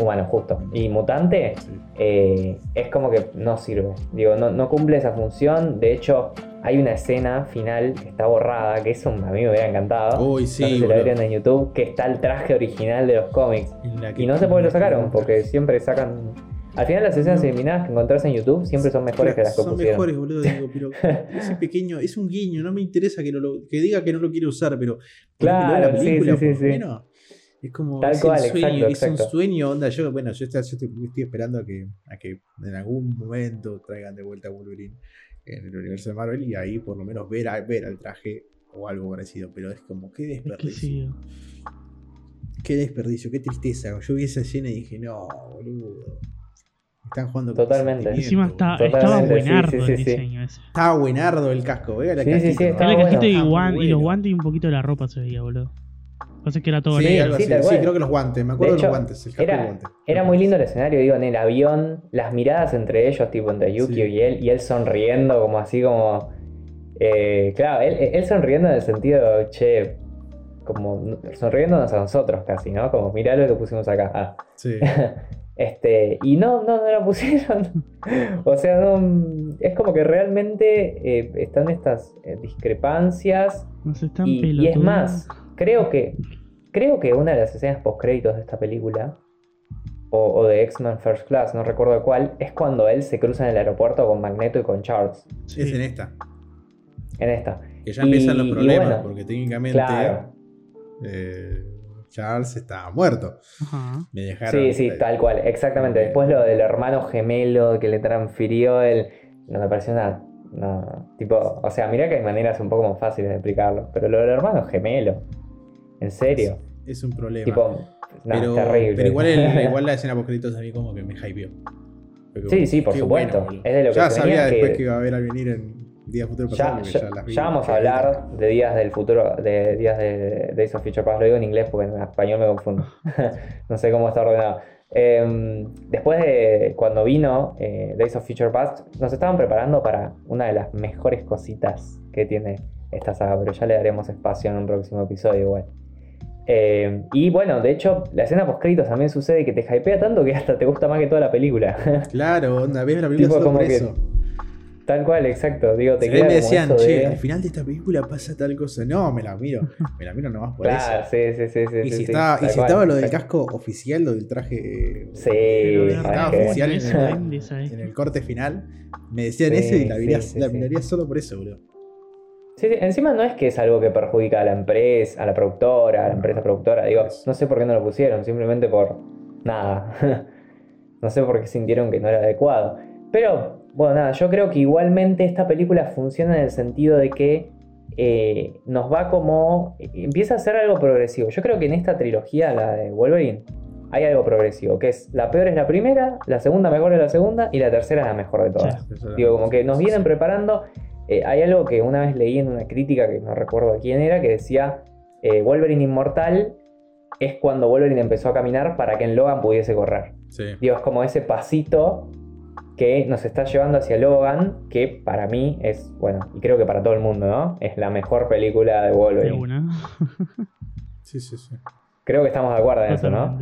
humano justo, y mutante, Sí. eh, es como que no sirve. Digo, no, no cumple esa función. De hecho, hay una escena final que está borrada, que eso a mí me hubiera encantado. Uy, no sé sí, si la vieron en YouTube, que está el traje original de los cómics. Y no sé por qué lo sacaron, porque siempre sacan. Al final, las escenas No. eliminadas que encontrás en YouTube siempre son mejores que las que Son pusieron. mejores, boludo. Digo, pero ese pequeño, es un guiño, no me interesa que, no lo, que diga que no lo quiere usar, pero Claro, la sí, película, sí, sí, por sí. lo menos. Es como Tal es cual, el sueño, exacto, es un sueño, onda. Yo, bueno, yo, estoy, yo estoy- estoy esperando a que, a que en algún momento traigan de vuelta a Wolverine en el universo de Marvel y ahí por lo menos ver, a- ver al traje o algo parecido. Pero es como, qué Es que desperdicio. sí. Qué desperdicio, qué tristeza. Yo vi esa escena y dije, no, boludo. Están jugando con Totalmente. Encima está, estaba sí, buenardo sí, el diseño ese. Estaba buenardo el casco, vea la Sí, sí, casquito, sí, estaba cajito y, guan- y los guantes y un poquito de la ropa se veía, boludo. Pasa que era todo Sí, negro. Sí, creo que los guantes, me acuerdo De de, hecho, los guantes, el casco Era, guante. era muy lindo el escenario, digo, en el avión, las miradas entre ellos, tipo entre Yukio Sí. y él, y él sonriendo, como así como. eh, claro, él, él sonriendo en el sentido, che, como sonriéndonos a nosotros casi, ¿no? Como mirá lo que pusimos acá. Ah. Sí. Este, y no, no, no lo pusieron. o sea, no, es como que realmente eh, están estas eh, discrepancias. Nos están Y, y es más, creo que creo que una de las escenas post créditos de esta película, o, o de X-Men First Class, no recuerdo cuál, es cuando él se cruza en el aeropuerto con Magneto y con Charles. Sí. Es en esta. En esta. Que ya empiezan Y- los problemas, bueno, porque técnicamente Claro. Eh, Charles estaba muerto. Ajá. Me dejaron. Sí, sí, tal cual, exactamente. Después lo del hermano gemelo que le transfirió el. No me pareció nada. No, tipo, o sea, mira que hay maneras un poco más fáciles de explicarlo. Pero lo del hermano gemelo. ¿En serio? Es un problema. Tipo, no, pero, terrible. pero igual, el- igual la escena post a mí como que me hypeó. Sí, sí, por supuesto. Es de lo que ya sabía después que- que iba a ver al venir en días Ya, vamos a hablar de días del futuro, de días de Days of Future Past. Lo digo en inglés porque en español me confundo. no sé cómo está ordenado. Eh, después de cuando vino eh, Days of Future Past, nos estaban preparando para una de las mejores cositas que tiene esta saga, pero ya le daremos espacio en un próximo episodio igual. Eh, y bueno, de hecho, la escena post también sucede que te hypea tanto que hasta te gusta más que toda la película. Claro, onda, ves la película Tipo, solo como por que eso. Tal cual, exacto. Digo, te queda me como decían, eso che, de- al final de esta película pasa tal cosa. No, me la miro. Me la miro nomás por Claro, eso. sí, sí, sí, sí. Y sí, si, sí, estaba, y si cual, estaba lo del casco oficial, lo del traje Sí, Pero de ¿sabes estaba oficial en eso el- en el corte final, me decían Sí, eso y la, sí, miraría- sí, la sí. miraría solo por eso, bro. Sí, sí, encima no es que es algo que perjudica a la empresa, a la productora, a la empresa productora. Digo, no sé por qué no lo pusieron, simplemente por nada. no sé por qué sintieron que no era adecuado. Pero, bueno, nada, yo creo que igualmente esta película funciona en el sentido de que eh, nos va como. empieza a ser algo progresivo. Yo creo que en esta trilogía, la de Wolverine, hay algo progresivo, que es la peor es la primera, la segunda mejor es la segunda y la tercera es la mejor de todas. Digo, como que nos vienen preparando. Eh, hay algo que una vez leí en una crítica que no recuerdo quién era, que decía: eh, Wolverine Inmortal es cuando Wolverine empezó a caminar para que en Logan pudiese correr. Sí. Digo, es como ese pasito que nos está llevando hacia Logan, que para mí es, bueno, y creo que para todo el mundo, ¿no? Es la mejor película de De Wolverine. una. Sí, sí, sí. Creo que estamos de acuerdo en eso, ¿no?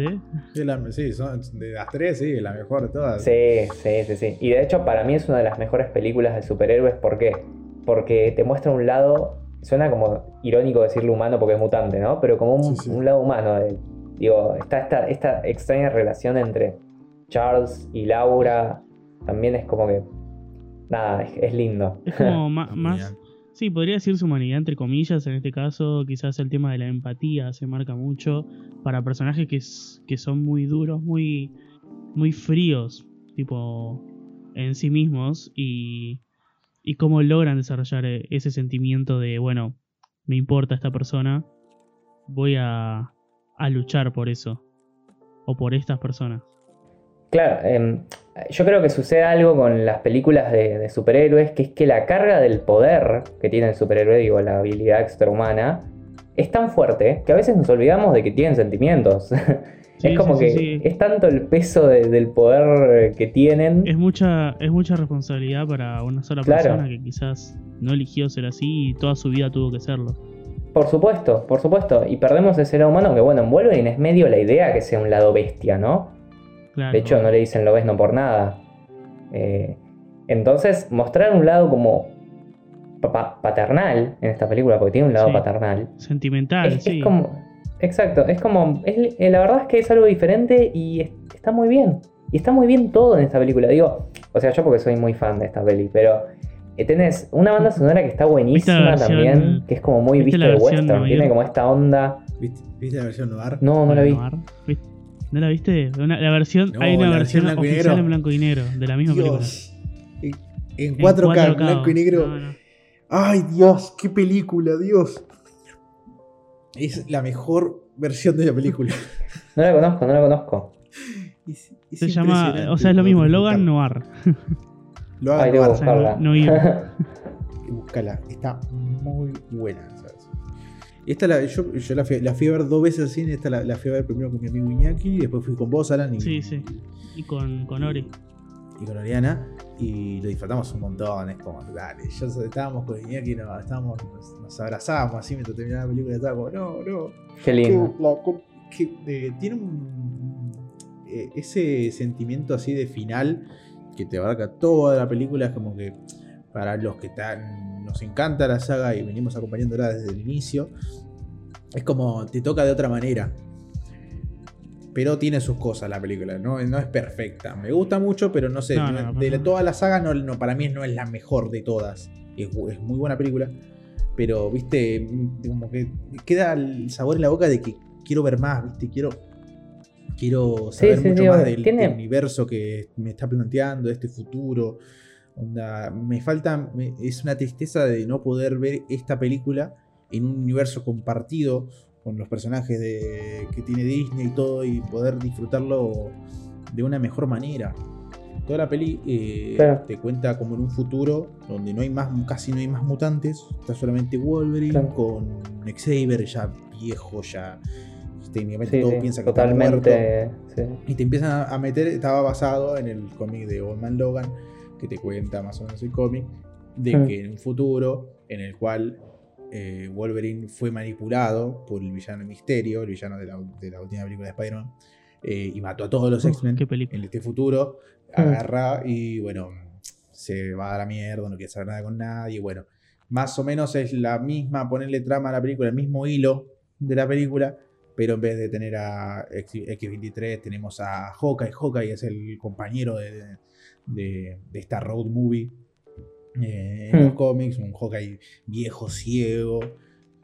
Sí, la- sí, son de las tres, sí, la mejor de todas. Sí, sí, sí, sí. Y de hecho, para mí es una de las mejores películas de superhéroes. ¿Por qué? Porque te muestra un lado. Suena como irónico decirlo humano porque es mutante, ¿no? Pero como un, Sí, sí. un lado humano. de- digo, está esta, esta extraña relación entre Charles y Laura. También es como que. Nada, es, es lindo. Es como más. Sí, podría decirse humanidad entre comillas. En este caso, quizás el tema de la empatía se marca mucho para personajes que, que son muy duros, muy, muy fríos, tipo en sí mismos y, y cómo logran desarrollar eh, ese sentimiento de, bueno, me importa esta persona, voy a, a luchar por eso o por estas personas. Claro, em, yo creo que sucede algo con las películas de, de superhéroes, que es que la carga del poder que tiene el superhéroe, digo, la habilidad extrahumana, es tan fuerte que a veces nos olvidamos de que tienen sentimientos. Sí, es como sí, que sí, es tanto el peso de- del poder que tienen. Es mucha, es mucha responsabilidad para una sola Claro. persona que quizás no eligió ser así y toda su vida tuvo que serlo. Por supuesto, por supuesto. Y perdemos ese lado humano que, bueno, en Wolverine es medio la idea que sea un lado bestia, ¿no? Claro. De hecho, no le dicen lo ves no por nada. Eh, entonces, mostrar un lado como pa- pa- paternal en esta película, porque tiene un lado Sí. paternal. Sentimental, Es, es sí. como. Exacto, es como. es- eh, la verdad es que es algo diferente y es- está muy bien. Y está muy bien todo en esta película. Digo, o sea, yo porque soy muy fan de esta peli, pero. eh, tenés una banda sonora que está buenísima versión- también, que es como muy vista de western, tiene como esta onda. ¿Viste, viste la versión noir? No, no la vi. ¿No la viste? Una- la versión, No, hay una la versión, versión blanco y oficial negro. en blanco y negro de la misma película. Dios. En, en En 4K, blanco y negro. No, no. Ay, Dios, qué película, Dios. Es la mejor versión de la película. No la conozco, no la conozco. Es- es Se llama, o sea, es lo mismo, Logan. Noir. Lo hagan Ay, debo noir. No ir. Búscala, está muy buena. Esta la, yo, yo la, fui, la fui a ver dos veces al cine. Esta la, la fui a ver primero con mi amigo Iñaki. Y después fui con vos, Alan, y, Sí, sí. Y con, con Ori. y con Oriana. Y lo disfrutamos un montón. Es como, dale. Yo estábamos con Iñaki, no, estábamos, nos, nos abrazábamos así mientras terminaba la película. Estábamos, no, no. Qué lindo. que, que, eh, tiene un, eh, ese sentimiento así de final que te abarca toda la película. Es como que para los que tan, nos encanta la saga y venimos acompañándola desde el inicio, es como te toca de otra manera. Pero tiene sus cosas la película, no, no es perfecta. Me gusta mucho, pero no sé. No, no- no, de no. toda la saga, no, no, para mí no es la mejor de todas. Es, es muy buena película. Pero, viste, como que queda el sabor en la boca de que quiero ver más, ¿viste? Quiero, quiero saber sí, mucho sí, más del, Tiene- del universo que me está planteando, de este futuro. Onda, me falta, me- es una tristeza de no poder ver esta película en un universo compartido con los personajes de, que tiene Disney y todo y poder disfrutarlo de una mejor manera. Toda la peli eh, Claro. te cuenta como en un futuro donde no hay más, casi no hay más mutantes, está solamente Wolverine Claro. con Xavier ya viejo, ya técnicamente Sí, todo sí, piensa que está muerto. totalmente. sí. Y te empiezan a- a meter, estaba basado en el cómic de Old Man Logan, que te cuenta más o menos el cómic, de que en un futuro en el cual eh, Wolverine fue manipulado por el villano Misterio, el villano de la, de la última película de Spider-Man, eh, y mató a todos los X-Men. En este futuro, agarra y bueno, se va a la mierda, no quiere saber nada con nadie. Bueno, más o menos es la misma, ponerle trama a la película, el mismo hilo de la película, pero en vez de tener a X- X23, tenemos a Hawkeye. Hawkeye es el compañero de, de- de esta road movie eh, en los Hmm. cómics, un Hawkeye viejo, ciego.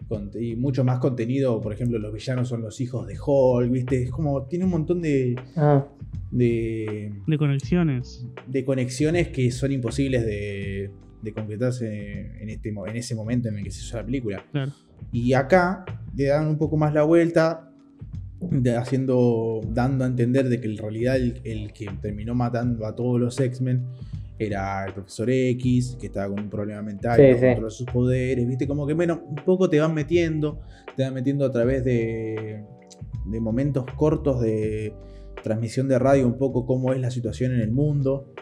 con- y mucho más contenido, por ejemplo, los villanos son los hijos de Hulk, ¿viste? Es como, tiene un montón de, Ah, de, De conexiones. de conexiones que son imposibles de, de concretarse en, este, en ese momento en el que se hizo la película. Claro. Y acá le dan un poco más la vuelta, de- haciendo, dando a entender de que en realidad el, el que terminó matando a todos los X-Men era el profesor X, que estaba con un problema mental, Sí, no sí. controla sus poderes, viste, como que bueno, un poco te van metiendo, te van metiendo a través de, de momentos cortos de transmisión de radio, un poco cómo es la situación en el mundo.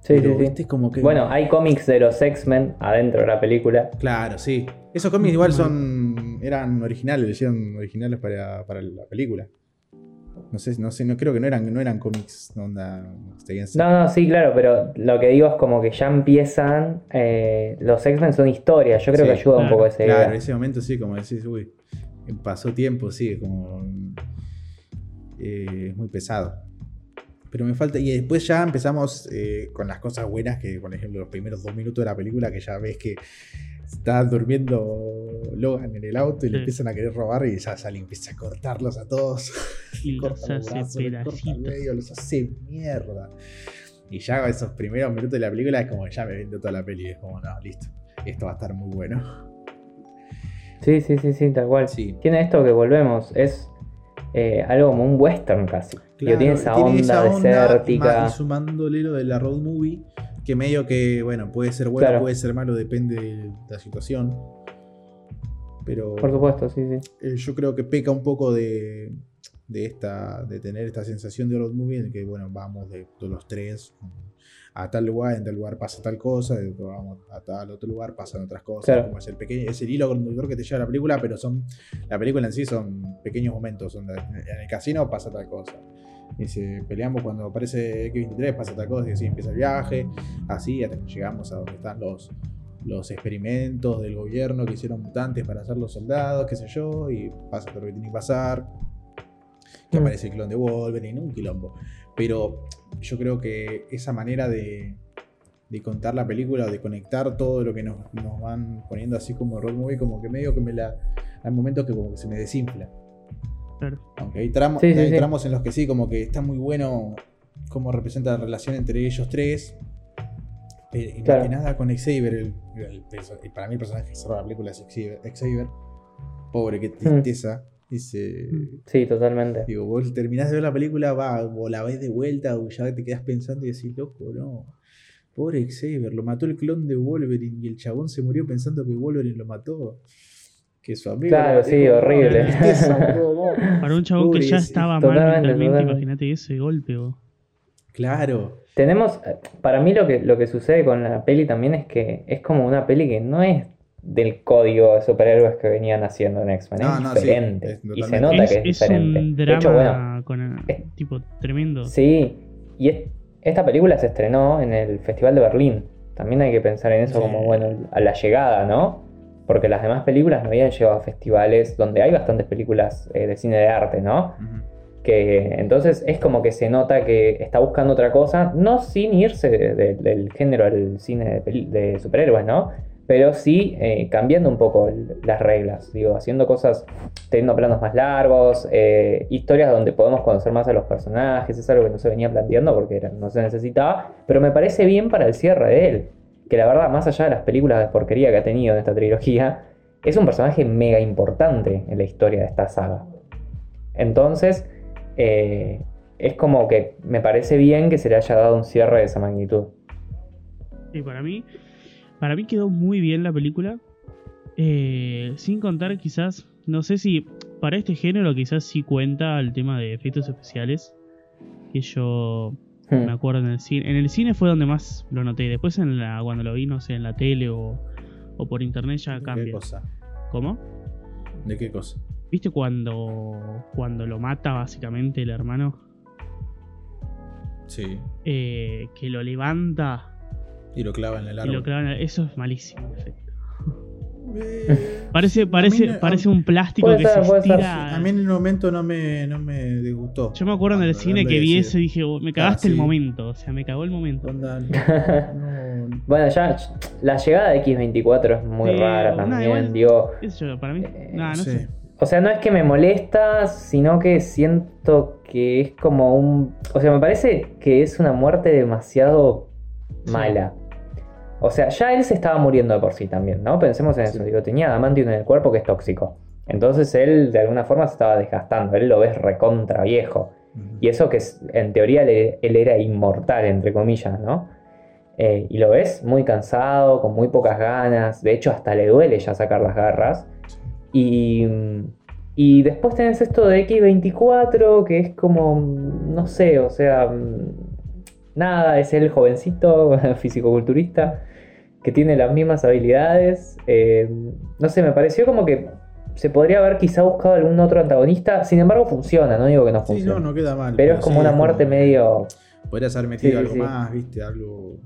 sí, Pero, sí, sí. es como que. Bueno, hay cómics de los X-Men adentro de la película. Claro, sí. Esos cómics igual son. Eran originales, lo hicieron originales para, para la película. No sé, no sé, no creo que no eran, no eran cómics onda. No, no, sí, claro, pero lo que digo es como que ya empiezan. eh, los X-Men son historias. Yo creo Sí, que ayuda un poco ese Claro, en ese momento sí, como decís, uy, pasó tiempo, sí, es como. eh, es muy pesado. Pero me falta. Y después ya empezamos eh, con las cosas buenas, que por ejemplo, los primeros dos minutos de la película, que ya ves que está durmiendo Logan en el auto y le Sí. empiezan a querer robar y ya sale y empieza a cortarlos a todos. Y corta los brazos, le corta el pedacitos. medio, los hace mierda. Y ya esos primeros minutos de la película es como ya me vendo toda la peli. Es como, no, listo. Esto va a estar muy bueno. Sí, sí, sí, sí, tal cual. Sí. Tiene esto que volvemos. Es eh, algo como un western casi. Digo, tiene esa tiene onda esa onda, desértica. Y sumándole lo de la road movie, que medio que, bueno, puede ser bueno, Claro. puede ser malo, depende de la situación. Pero Por supuesto, sí, sí. eh, yo creo que peca un poco de, de esta de tener esta sensación de road movie en que, bueno, vamos de todos los tres a tal lugar, en tal lugar pasa tal cosa, después vamos a tal otro lugar pasan otras cosas, Claro. como es el pequeño, es el hilo conductor que te lleva la película, pero son la película en sí son pequeños momentos, son de- en el casino pasa tal cosa. Y si peleamos cuando aparece X23 pasa tal cosa y así empieza el viaje, así hasta que llegamos a donde están los los experimentos del gobierno que hicieron mutantes para hacer los soldados, qué sé yo, y pasa todo lo que tiene que pasar. Que Mm. aparece el clon de Wolverine, un quilombo. Pero yo creo que esa manera de, de contar la película o de conectar todo lo que nos, nos van poniendo así como road movie, como que medio que me la. Hay momentos que como que se me desinfla. Claro. Aunque hay, tramos, Sí, sí, hay sí. tramos en los que sí, como que está muy bueno cómo representa la relación entre ellos tres. Pero, y más que nada con Xavier, el, el para mí el personaje que cerró la película es Xavier. Xavier. Pobre, Hmm. qué tristeza. Dice. Mm. Sí, totalmente. Digo, vos terminás de ver la película, va, o la ves de vuelta, o ya te quedás pensando y decís, loco, no. Pobre Xavier, lo mató el clon de Wolverine y el chabón se murió pensando que Wolverine lo mató. Que su amigo. Claro, sí, horrible. tristeza. Para un chabón que ya estaba mal mentalmente, totalmente. imagínate ese golpe. Claro. Tenemos, para mí lo que, lo que sucede con la peli también es que es como una peli que no es del código de superhéroes que venían haciendo en X-Men, No, es no, sí, diferente. es y se nota es, que es, es diferente. un de drama hecho, bueno, con, eh, tipo tremendo. sí, y es- esta película se estrenó en el Festival de Berlín. También hay que pensar en eso Sí. como, bueno, a la llegada, ¿no? Porque las demás películas no habían llegado a festivales donde hay bastantes películas eh, de cine de arte, ¿no? Ujú. que entonces es como que se nota que está buscando otra cosa, no sin irse de- de- del género al cine de, de superhéroes, ¿no? pero sí eh, cambiando un poco las reglas, digo, haciendo cosas, teniendo planos más largos, eh, historias donde podemos conocer más a los personajes, es algo que no se venía planteando porque era- no se necesitaba, pero me parece bien para el cierre de él, que la verdad, más allá de las películas de porquería que ha tenido en esta trilogía, es un personaje mega importante en la historia de esta saga. Entonces, eh, es como que me parece bien que se le haya dado un cierre de esa magnitud. Sí, para mí, para mí quedó muy bien la película. Eh, sin contar quizás, no sé si para este género quizás sí cuenta el tema de efectos especiales. Que yo Hmm. me acuerdo en el cine. En el cine fue donde más lo noté. Después en la, cuando lo vi, no sé, en la tele o, o por internet ya ¿De qué cambia. cosa? ¿Cómo? ¿De qué cosa? ¿Viste cuando, cuando lo mata básicamente el hermano? Sí. Eh, que lo levanta Y lo clava en el y árbol. lo clava en el- Eso es malísimo. Eh, Parece, parece, no- parece un plástico que ser, se estira. A mí en el momento no me, no me disgustó. Yo me acuerdo en el Cuando cine que vi eso y dije, "Oh, me cagaste Ah, el sí. momento. O sea, me cagó el momento. no- Bueno, ya la llegada de X24 es muy rara también, igual- digo. Para mí. Eh, nada, no sí. sé. O sea, no es que me molesta, sino que siento que es como un... O sea, me parece que es una muerte demasiado Sí. O sea, ya él se estaba muriendo de por sí también, ¿no? Pensemos en Sí. eso. Digo, tenía adamantium en el cuerpo que es tóxico. Entonces él de alguna forma se estaba desgastando. Él lo ves recontra viejo. Y eso que en teoría él era inmortal, entre comillas, ¿no? Eh, y lo ves muy cansado, con muy pocas ganas. De hecho, hasta le duele ya sacar las garras. Y, y después tenés esto de X24, que es como, no sé, o sea, nada, es el jovencito fisicoculturista que tiene las mismas habilidades. Eh, no sé, me pareció como que se podría haber quizá buscado algún otro antagonista. Sin embargo, funciona, no digo que no Sí, funcione. no, no queda mal. pero es como sí, una muerte medio Podrías haber metido Sí, sí, algo sí. más, viste, algo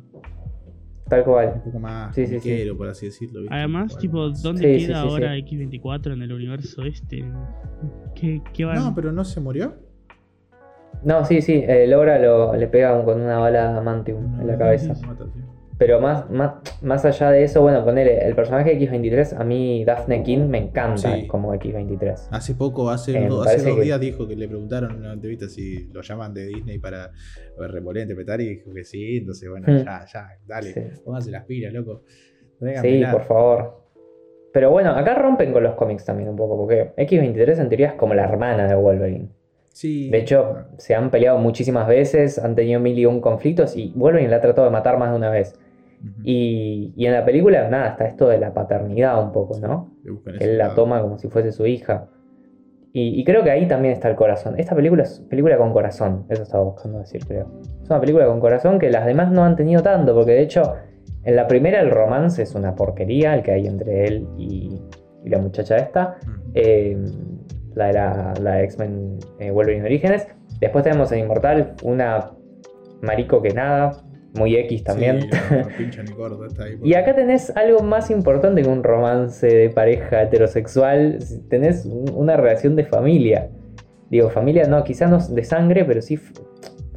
tal un cual. poco más Sí, sí, sí. comiquero, por así decirlo. ¿viste? Además, tipo, ¿dónde Sí, sí, queda sí, sí. ahora X24 en el universo este? ¿Qué, qué van? No, pero no se murió. No, sí, sí, eh, Laura lo, le pega con una bala de adamantium en la cabeza. Se mata, sí. Pero más, más, más allá de eso, bueno, ponele, el personaje de X23, a mí Daphne King me encanta Sí. como X23. Hace poco, hace, Eh, do- hace dos que- días dijo que le preguntaron en una entrevista si lo llaman de Disney para volver a interpretar y dijo que sí, entonces bueno, Hmm. ya, ya, dale, Sí. pónganse las pilas, loco. Sí, por favor. Pero bueno, acá rompen con los cómics también un poco, porque X23 en teoría es como la hermana de Wolverine. Sí. De hecho, se han peleado muchísimas veces, han tenido mil y un conflictos y Wolverine la ha tratado de matar más de una vez. Y, y en la película, nada, está esto de la paternidad un poco, ¿no? Él la toma como si fuese su hija. Y, y creo que ahí también está el corazón. Esta película es película con corazón, eso estaba buscando decir, creo. Es una película con corazón que las demás no han tenido tanto, porque de hecho, en la primera el romance es una porquería, el que hay entre él y, y la muchacha esta. Ujú. Eh, la de la, la X-Men eh, Wolverine Orígenes. Después tenemos en Inmortal una marico que nada, muy X también. Sí, pincha ni corto, está ahí. Y acá tenés algo más importante que un romance de pareja heterosexual. Tenés un- una relación de familia. Digo, familia no, quizás no de sangre, pero sí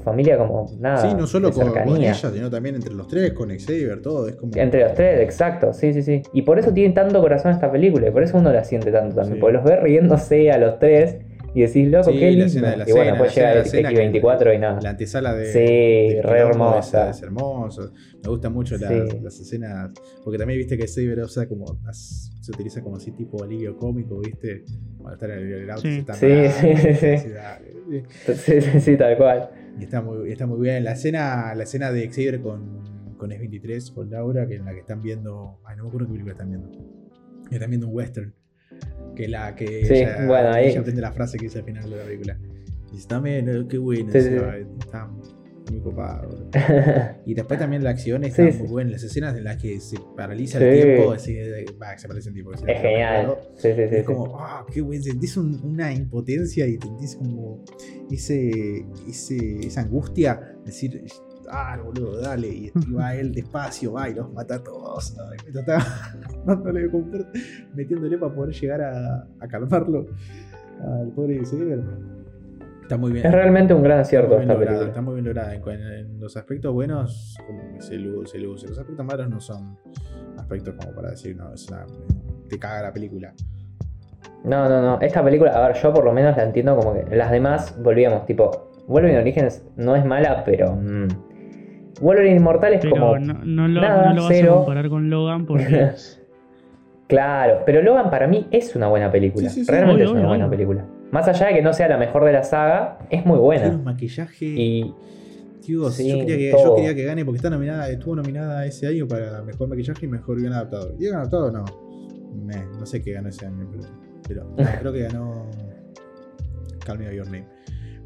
familia como nada. Sí, no solo con, con ella, sino también entre los tres, con Xavier, todo. Es como. Entre los tres, exacto, sí, sí, sí. Y por eso tiene tanto corazón esta película, y por eso uno la siente tanto también, Sí. porque los ve riéndose a los tres y decís, loco, Sí, qué la escena de la y bueno, cena, después la llega el escena de la cena X24 y nada. La antesala de. Sí, del re hermosa. Es, hermoso. Me gustan mucho las, Sí. las escenas. Porque también viste que Xavier usa como. as- se utiliza como así tipo alivio cómico, ¿viste? Cuando está en el, el auto Sí. se está Sí, mirando, sí, sí, sí. tal cual. Y está muy, está muy bien. La escena, la escena de Xavier con, con S23, con Laura, que en la que están viendo. Ay, no me acuerdo qué película están viendo. Que están viendo un western. Que la que Sí, ella, bueno, ahí- ella aprende la frase que dice al final de la película. Y dice, también, eh, qué bueno. Sí, sí, dice, sí. "Ay, Está muy copado. boludo". Y después también la acción está muy buena. Las escenas en las que se paraliza el tiempo, así, eh, va, se paraliza el tiempo. es genial. ¿no? Sí, sí, sí. es como, ah, qué bueno, sentís un- una impotencia y sentís como ese, ese, esa angustia, decir, ah, boludo, dale, y, va él despacio, va y los mata a todos. Ay, me trataba dándole confort, metiéndole para poder llegar a, a calmarlo al pobre Xavier. Está muy bien. Es realmente un gran Está acierto esta lograda, película. está muy bien lograda. En, los aspectos buenos como que se luce, se luce. Los aspectos malos no son aspectos como para decir, no, es una, te caga la película. No, no, no. Esta película, a ver, yo por lo menos la entiendo como que las demás volvíamos, tipo, Wolverine Origins no es mala, pero. mm, Wolverine Inmortal es Pero como. no, no lo, nada, no lo vas cero. a comparar con Logan porque Claro, pero Logan para mí es una buena película. Sí, sí, sí. Realmente Obvio, es una obvio, buena obvio. película. Más allá de que no sea la mejor de la saga, es muy Tiene buena. un maquillaje. Y Dios, Sí, yo, quería que, yo quería que gane porque está nominada, estuvo nominada ese año para mejor maquillaje y mejor guion adaptado. ¿Y adaptado? No. Me- no sé qué ganó ese año, pero, pero no, creo que ganó Call Me By Your Name.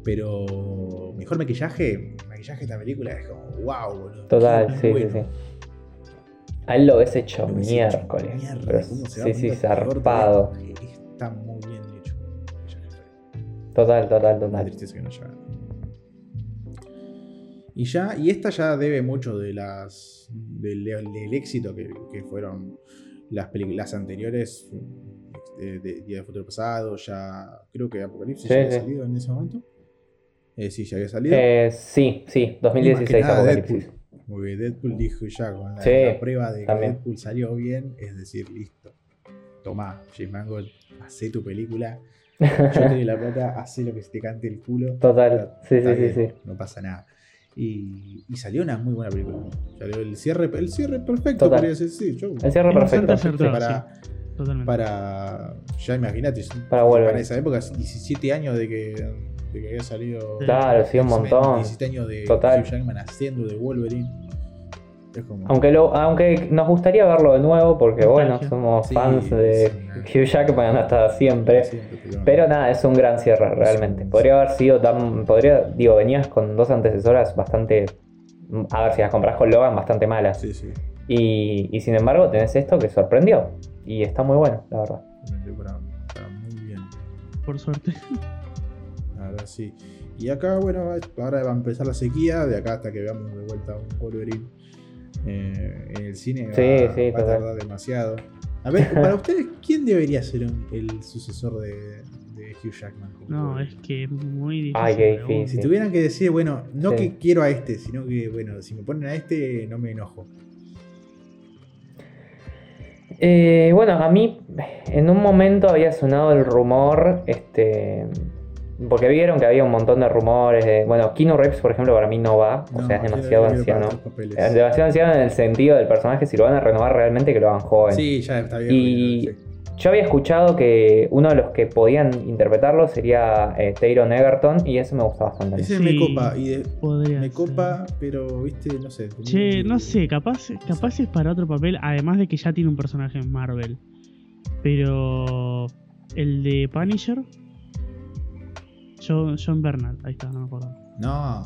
Pero mejor maquillaje, maquillaje de esta película es como wow, boludo. total, sí, bueno. sí, sí. A él lo ves hecho Lo ves hecho miércoles. mierda, pero sí, sí, peor zarpado. Está muy bien hecho. Total, total, Una total. tristeza que no llega. Y ya, y esta ya debe mucho de las del, del éxito que, que fueron las películas anteriores de, de Día de Futuro Pasado, ya creo que Apocalipsis Sí, ya había sí. salido en ese momento. Eh, sí, ya había salido. Eh, sí, sí, Y más que 2016 nada Apocalipsis. Deadpool. Porque Deadpool dijo ya con la, Sí, la prueba de que también. Deadpool salió bien, es decir, listo. Tomá, James Mangold, hacé tu película. Yo te doy la plata, hacé lo que se te cante el culo. Total, sí, sí, sí, bien, sí. No pasa nada. Y, y salió una muy buena película. Salió el cierre, el cierre perfecto, Total. podría. Sí, yo, El cierre perfecto. acertado, para, totalmente. para. Ya imagínate, Para para esa época, 17 años de que, de que había salido. Claro, sí, un montón. 17 años de Total. Hugh Jackman haciendo de Wolverine. Es como. Aunque, lo, aunque nos gustaría verlo de nuevo, porque bueno, somos Sí, fans de sí, Hugh Jackman hasta siempre. siempre, Pero nada, es un gran cierre realmente. Podría haber sido tan. Podría, digo, venías con dos antecesoras bastante. A ver si las compras con Logan, bastante malas. Sí, sí. Y, y sin embargo, tenés esto que sorprendió. Y está muy bueno, la verdad. Para, para muy bien. Por suerte. Verdad, sí. Y acá, bueno, ahora va a empezar la sequía, de acá hasta que veamos de vuelta un Wolverine eh, en el cine. Sí, va, sí, va a tardar demasiado. A ver, para ustedes, ¿quién debería ser un- el sucesor de, de Hugh Jackman? No, Wolverine? es que es muy difícil. Ay, qué difícil. Si tuvieran que decir, bueno, no Sí. que quiero a este, sino que, bueno, si me ponen a este, no me enojo. Eh, bueno, a mí en un momento había sonado el rumor, este, porque vieron que había un montón de rumores. De, bueno, Keanu Reeves, por ejemplo, para mí no va, o sea, es demasiado anciano. Es demasiado anciano en el sentido del personaje, si lo van a renovar realmente, que lo hagan joven. Sí, ya está bien. Y sí. yo había escuchado que uno de los que podían interpretarlo sería eh, Taron Egerton, y eso me gusta bastante. Ese Sí, me copa, y de- Podría me ser. copa, pero, viste, no sé. Che, no sé, capaz, capaz es para otro papel, además de que ya tiene un personaje en Marvel. Pero el de Punisher, John, John Bernard, ahí está, no me acuerdo. No,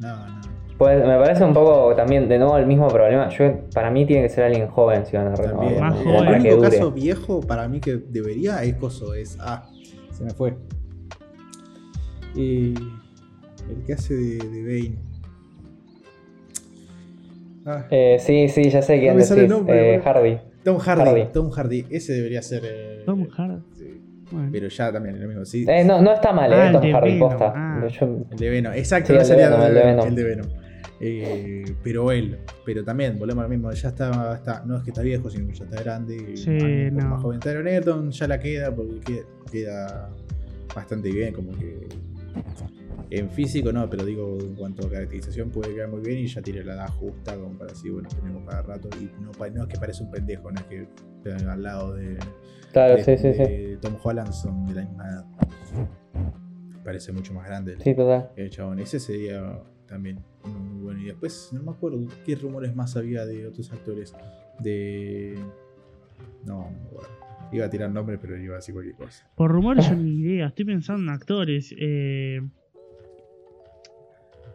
no, no. Pues me parece un poco también, de nuevo, el mismo problema. Yo, para mí tiene que ser alguien joven si van a renovar. También. Más joven. El único dure. caso viejo para mí que debería es coso, es. Ah, se me fue. Eh, el que hace de, de Bane. Ah, Eh, sí, sí, ya sé quién No me sale el decís. nombre, eh. Hardy. Tom Hardy, Hardy. Tom Hardy. Ese debería ser. eh, Tom Hardy. Bueno. Pero ya también, lo mismo. Sí. Eh, no, no está mal, Ah, eh, el Tom de Hardy Venom, posta. ah. Yo- El de Venom. Exacto, Sí, no el de salía Venom, el de Venom. El de Venom. Eh, pero él, pero también, volvemos al mismo, ya está, está, no es que está viejo, sino que ya está grande. Sí, alguien un poco no. más joven. Taron Egerton ya la queda porque queda, queda bastante bien, como que en físico no, pero digo, en cuanto a caracterización puede quedar muy bien y ya tiene la edad justa como para decir, bueno, tenemos para rato y no, pa- no es que parece un pendejo, no es que al lado de, Claro, de- sí, sí, sí. de Tom Holland son de la misma edad. Parece mucho más grande el, Sí, total. el chabón. Ese sería también uno muy bueno. Y después, no me acuerdo qué rumores más había de otros actores. De. No, no me acuerdo. Iba a tirar nombres, pero iba a decir cualquier cosa. Por rumores yo ni idea, estoy pensando en actores. Eh...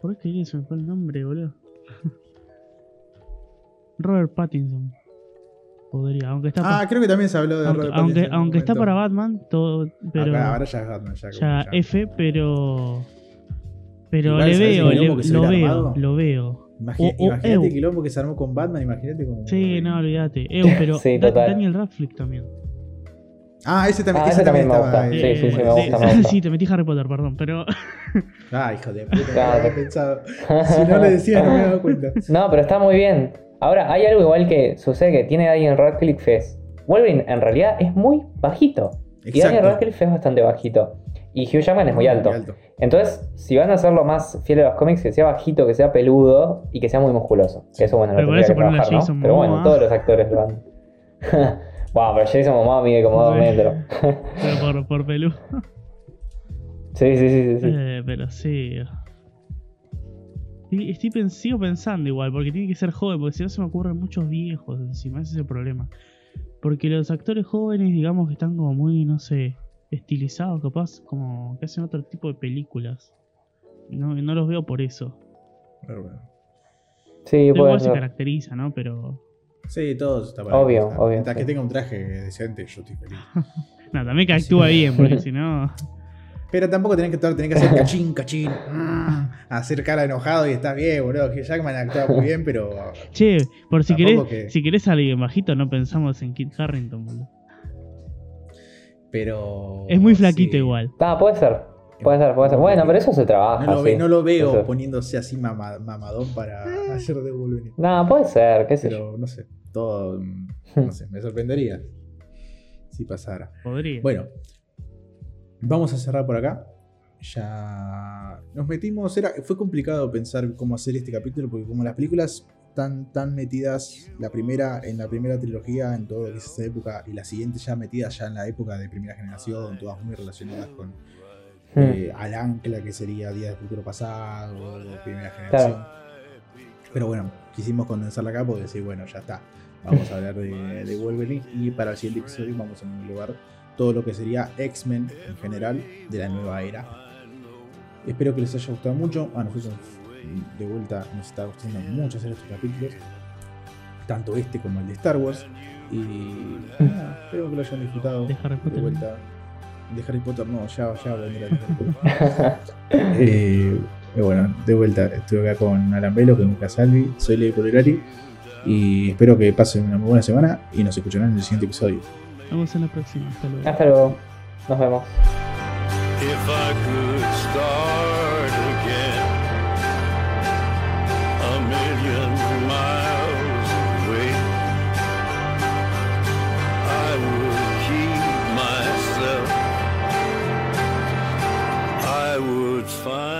¿Por qué se me fue el nombre, boludo? Robert Pattinson. Podría, aunque está, Ah, creo que también se habló de aunque, Robert aunque, Pattinson un aunque está para Batman, todo, pero ahora ya es Batman. Ya, ya ya. F, pero pero le ¿sabés el veo, le- lo veo, armado? lo veo. Imagi- o- o imagínate Ew. el quilombo que se armó con Batman, imagínate. Sí, no, olvídate. Eh, pero Sí, Da-. Daniel Radcliffe también. Ah, ese también, Ah, ese ese también me estaba gusta. ahí. Sí, sí, sí, me gusta, me gusta. sí, te metí Harry Potter, perdón, pero. Ah, hijo de puta, Claro. no pensado. Si no le decía, no me daba cuenta. No, pero está muy bien. Ahora, hay algo igual que sucede que tiene Daniel Radcliffe es. Wolverine en realidad es muy bajito. Y Daniel Exacto. Radcliffe es bastante bajito. Y Hugh Jackman es muy alto. Entonces, si van a hacerlo más fiel a los cómics, que sea bajito, que sea peludo y que sea muy musculoso. Que eso, bueno, lo Pero por tendría que trabajar, ¿no? Pero bueno, todos los actores lo han. wow, pero Jason Momoa mide como dos Sí. metros. pero por, por pelú. sí, sí, sí, sí. sí. Eh, pero sí. Estoy pens- sigo pensando igual, porque tiene que ser joven, porque si no se me ocurren muchos viejos encima, ese es el problema. Porque los actores jóvenes, digamos que están como muy, no sé, estilizados, capaz, como que hacen otro tipo de películas. Y no, no los veo por eso. Pero bueno. Sí, puede Igual se caracteriza, ¿no? Pero. Sí, todos está Obvio, sea, obvio, Mientras sí. que tenga un traje decente, yo estoy feliz. No, también que actúa bien, porque si no. Pero tampoco tenés que, estar- tenés que hacer cachín, cachín. mm, hacer cara enojado y está bien, boludo. Que Jackman actúa muy bien, pero. Che, por si querés, que- si querés alguien bajito, no pensamos en Kit Harrington, boludo. pero Es muy flaquito sí. igual. Ah, puede ser. Puede ser, puede ser. Bueno, pero eso se trabaja. No lo, ve- sí. no lo veo poniéndose así mama- mamadón para hacer de Wolverine. No, puede ser, qué sé yo. Pero no sé, todo. mm, No sé, me sorprendería si pasara. Podría. Bueno, vamos a cerrar por acá. Ya nos metimos. Era, fue complicado pensar cómo hacer este capítulo porque como las películas están tan metidas, la primera en la primera trilogía, en todo lo que es esa época, y la siguiente ya metidas ya en la época de primera generación, todas muy relacionadas con Hmm. eh, al ancla que sería Día del Futuro Pasado, de primera generación. Pero bueno, quisimos condensarla acá porque decir, bueno, ya está. Vamos a hablar de, de Wolverine y para el siguiente episodio vamos a lugar todo lo que sería X-Men en general de la nueva era. Espero que les haya gustado mucho. A nosotros de vuelta nos está gustando mucho hacer estos capítulos. Tanto este como el de Star Wars. Y nada, espero que lo hayan disfrutado. De Harry De Potter. vuelta. De Harry Potter no, ya, ya vendrá el de. Eh, y bueno, de vuelta, estuve acá con Alan Velo, con Lucas Salvi, soy Ley Polerari y espero que pasen una muy buena semana y nos escucharán en el siguiente episodio. Nos vemos en la próxima. Hasta luego. Hasta luego. Nos vemos. If I could start again a million miles away, I would keep myself. I would find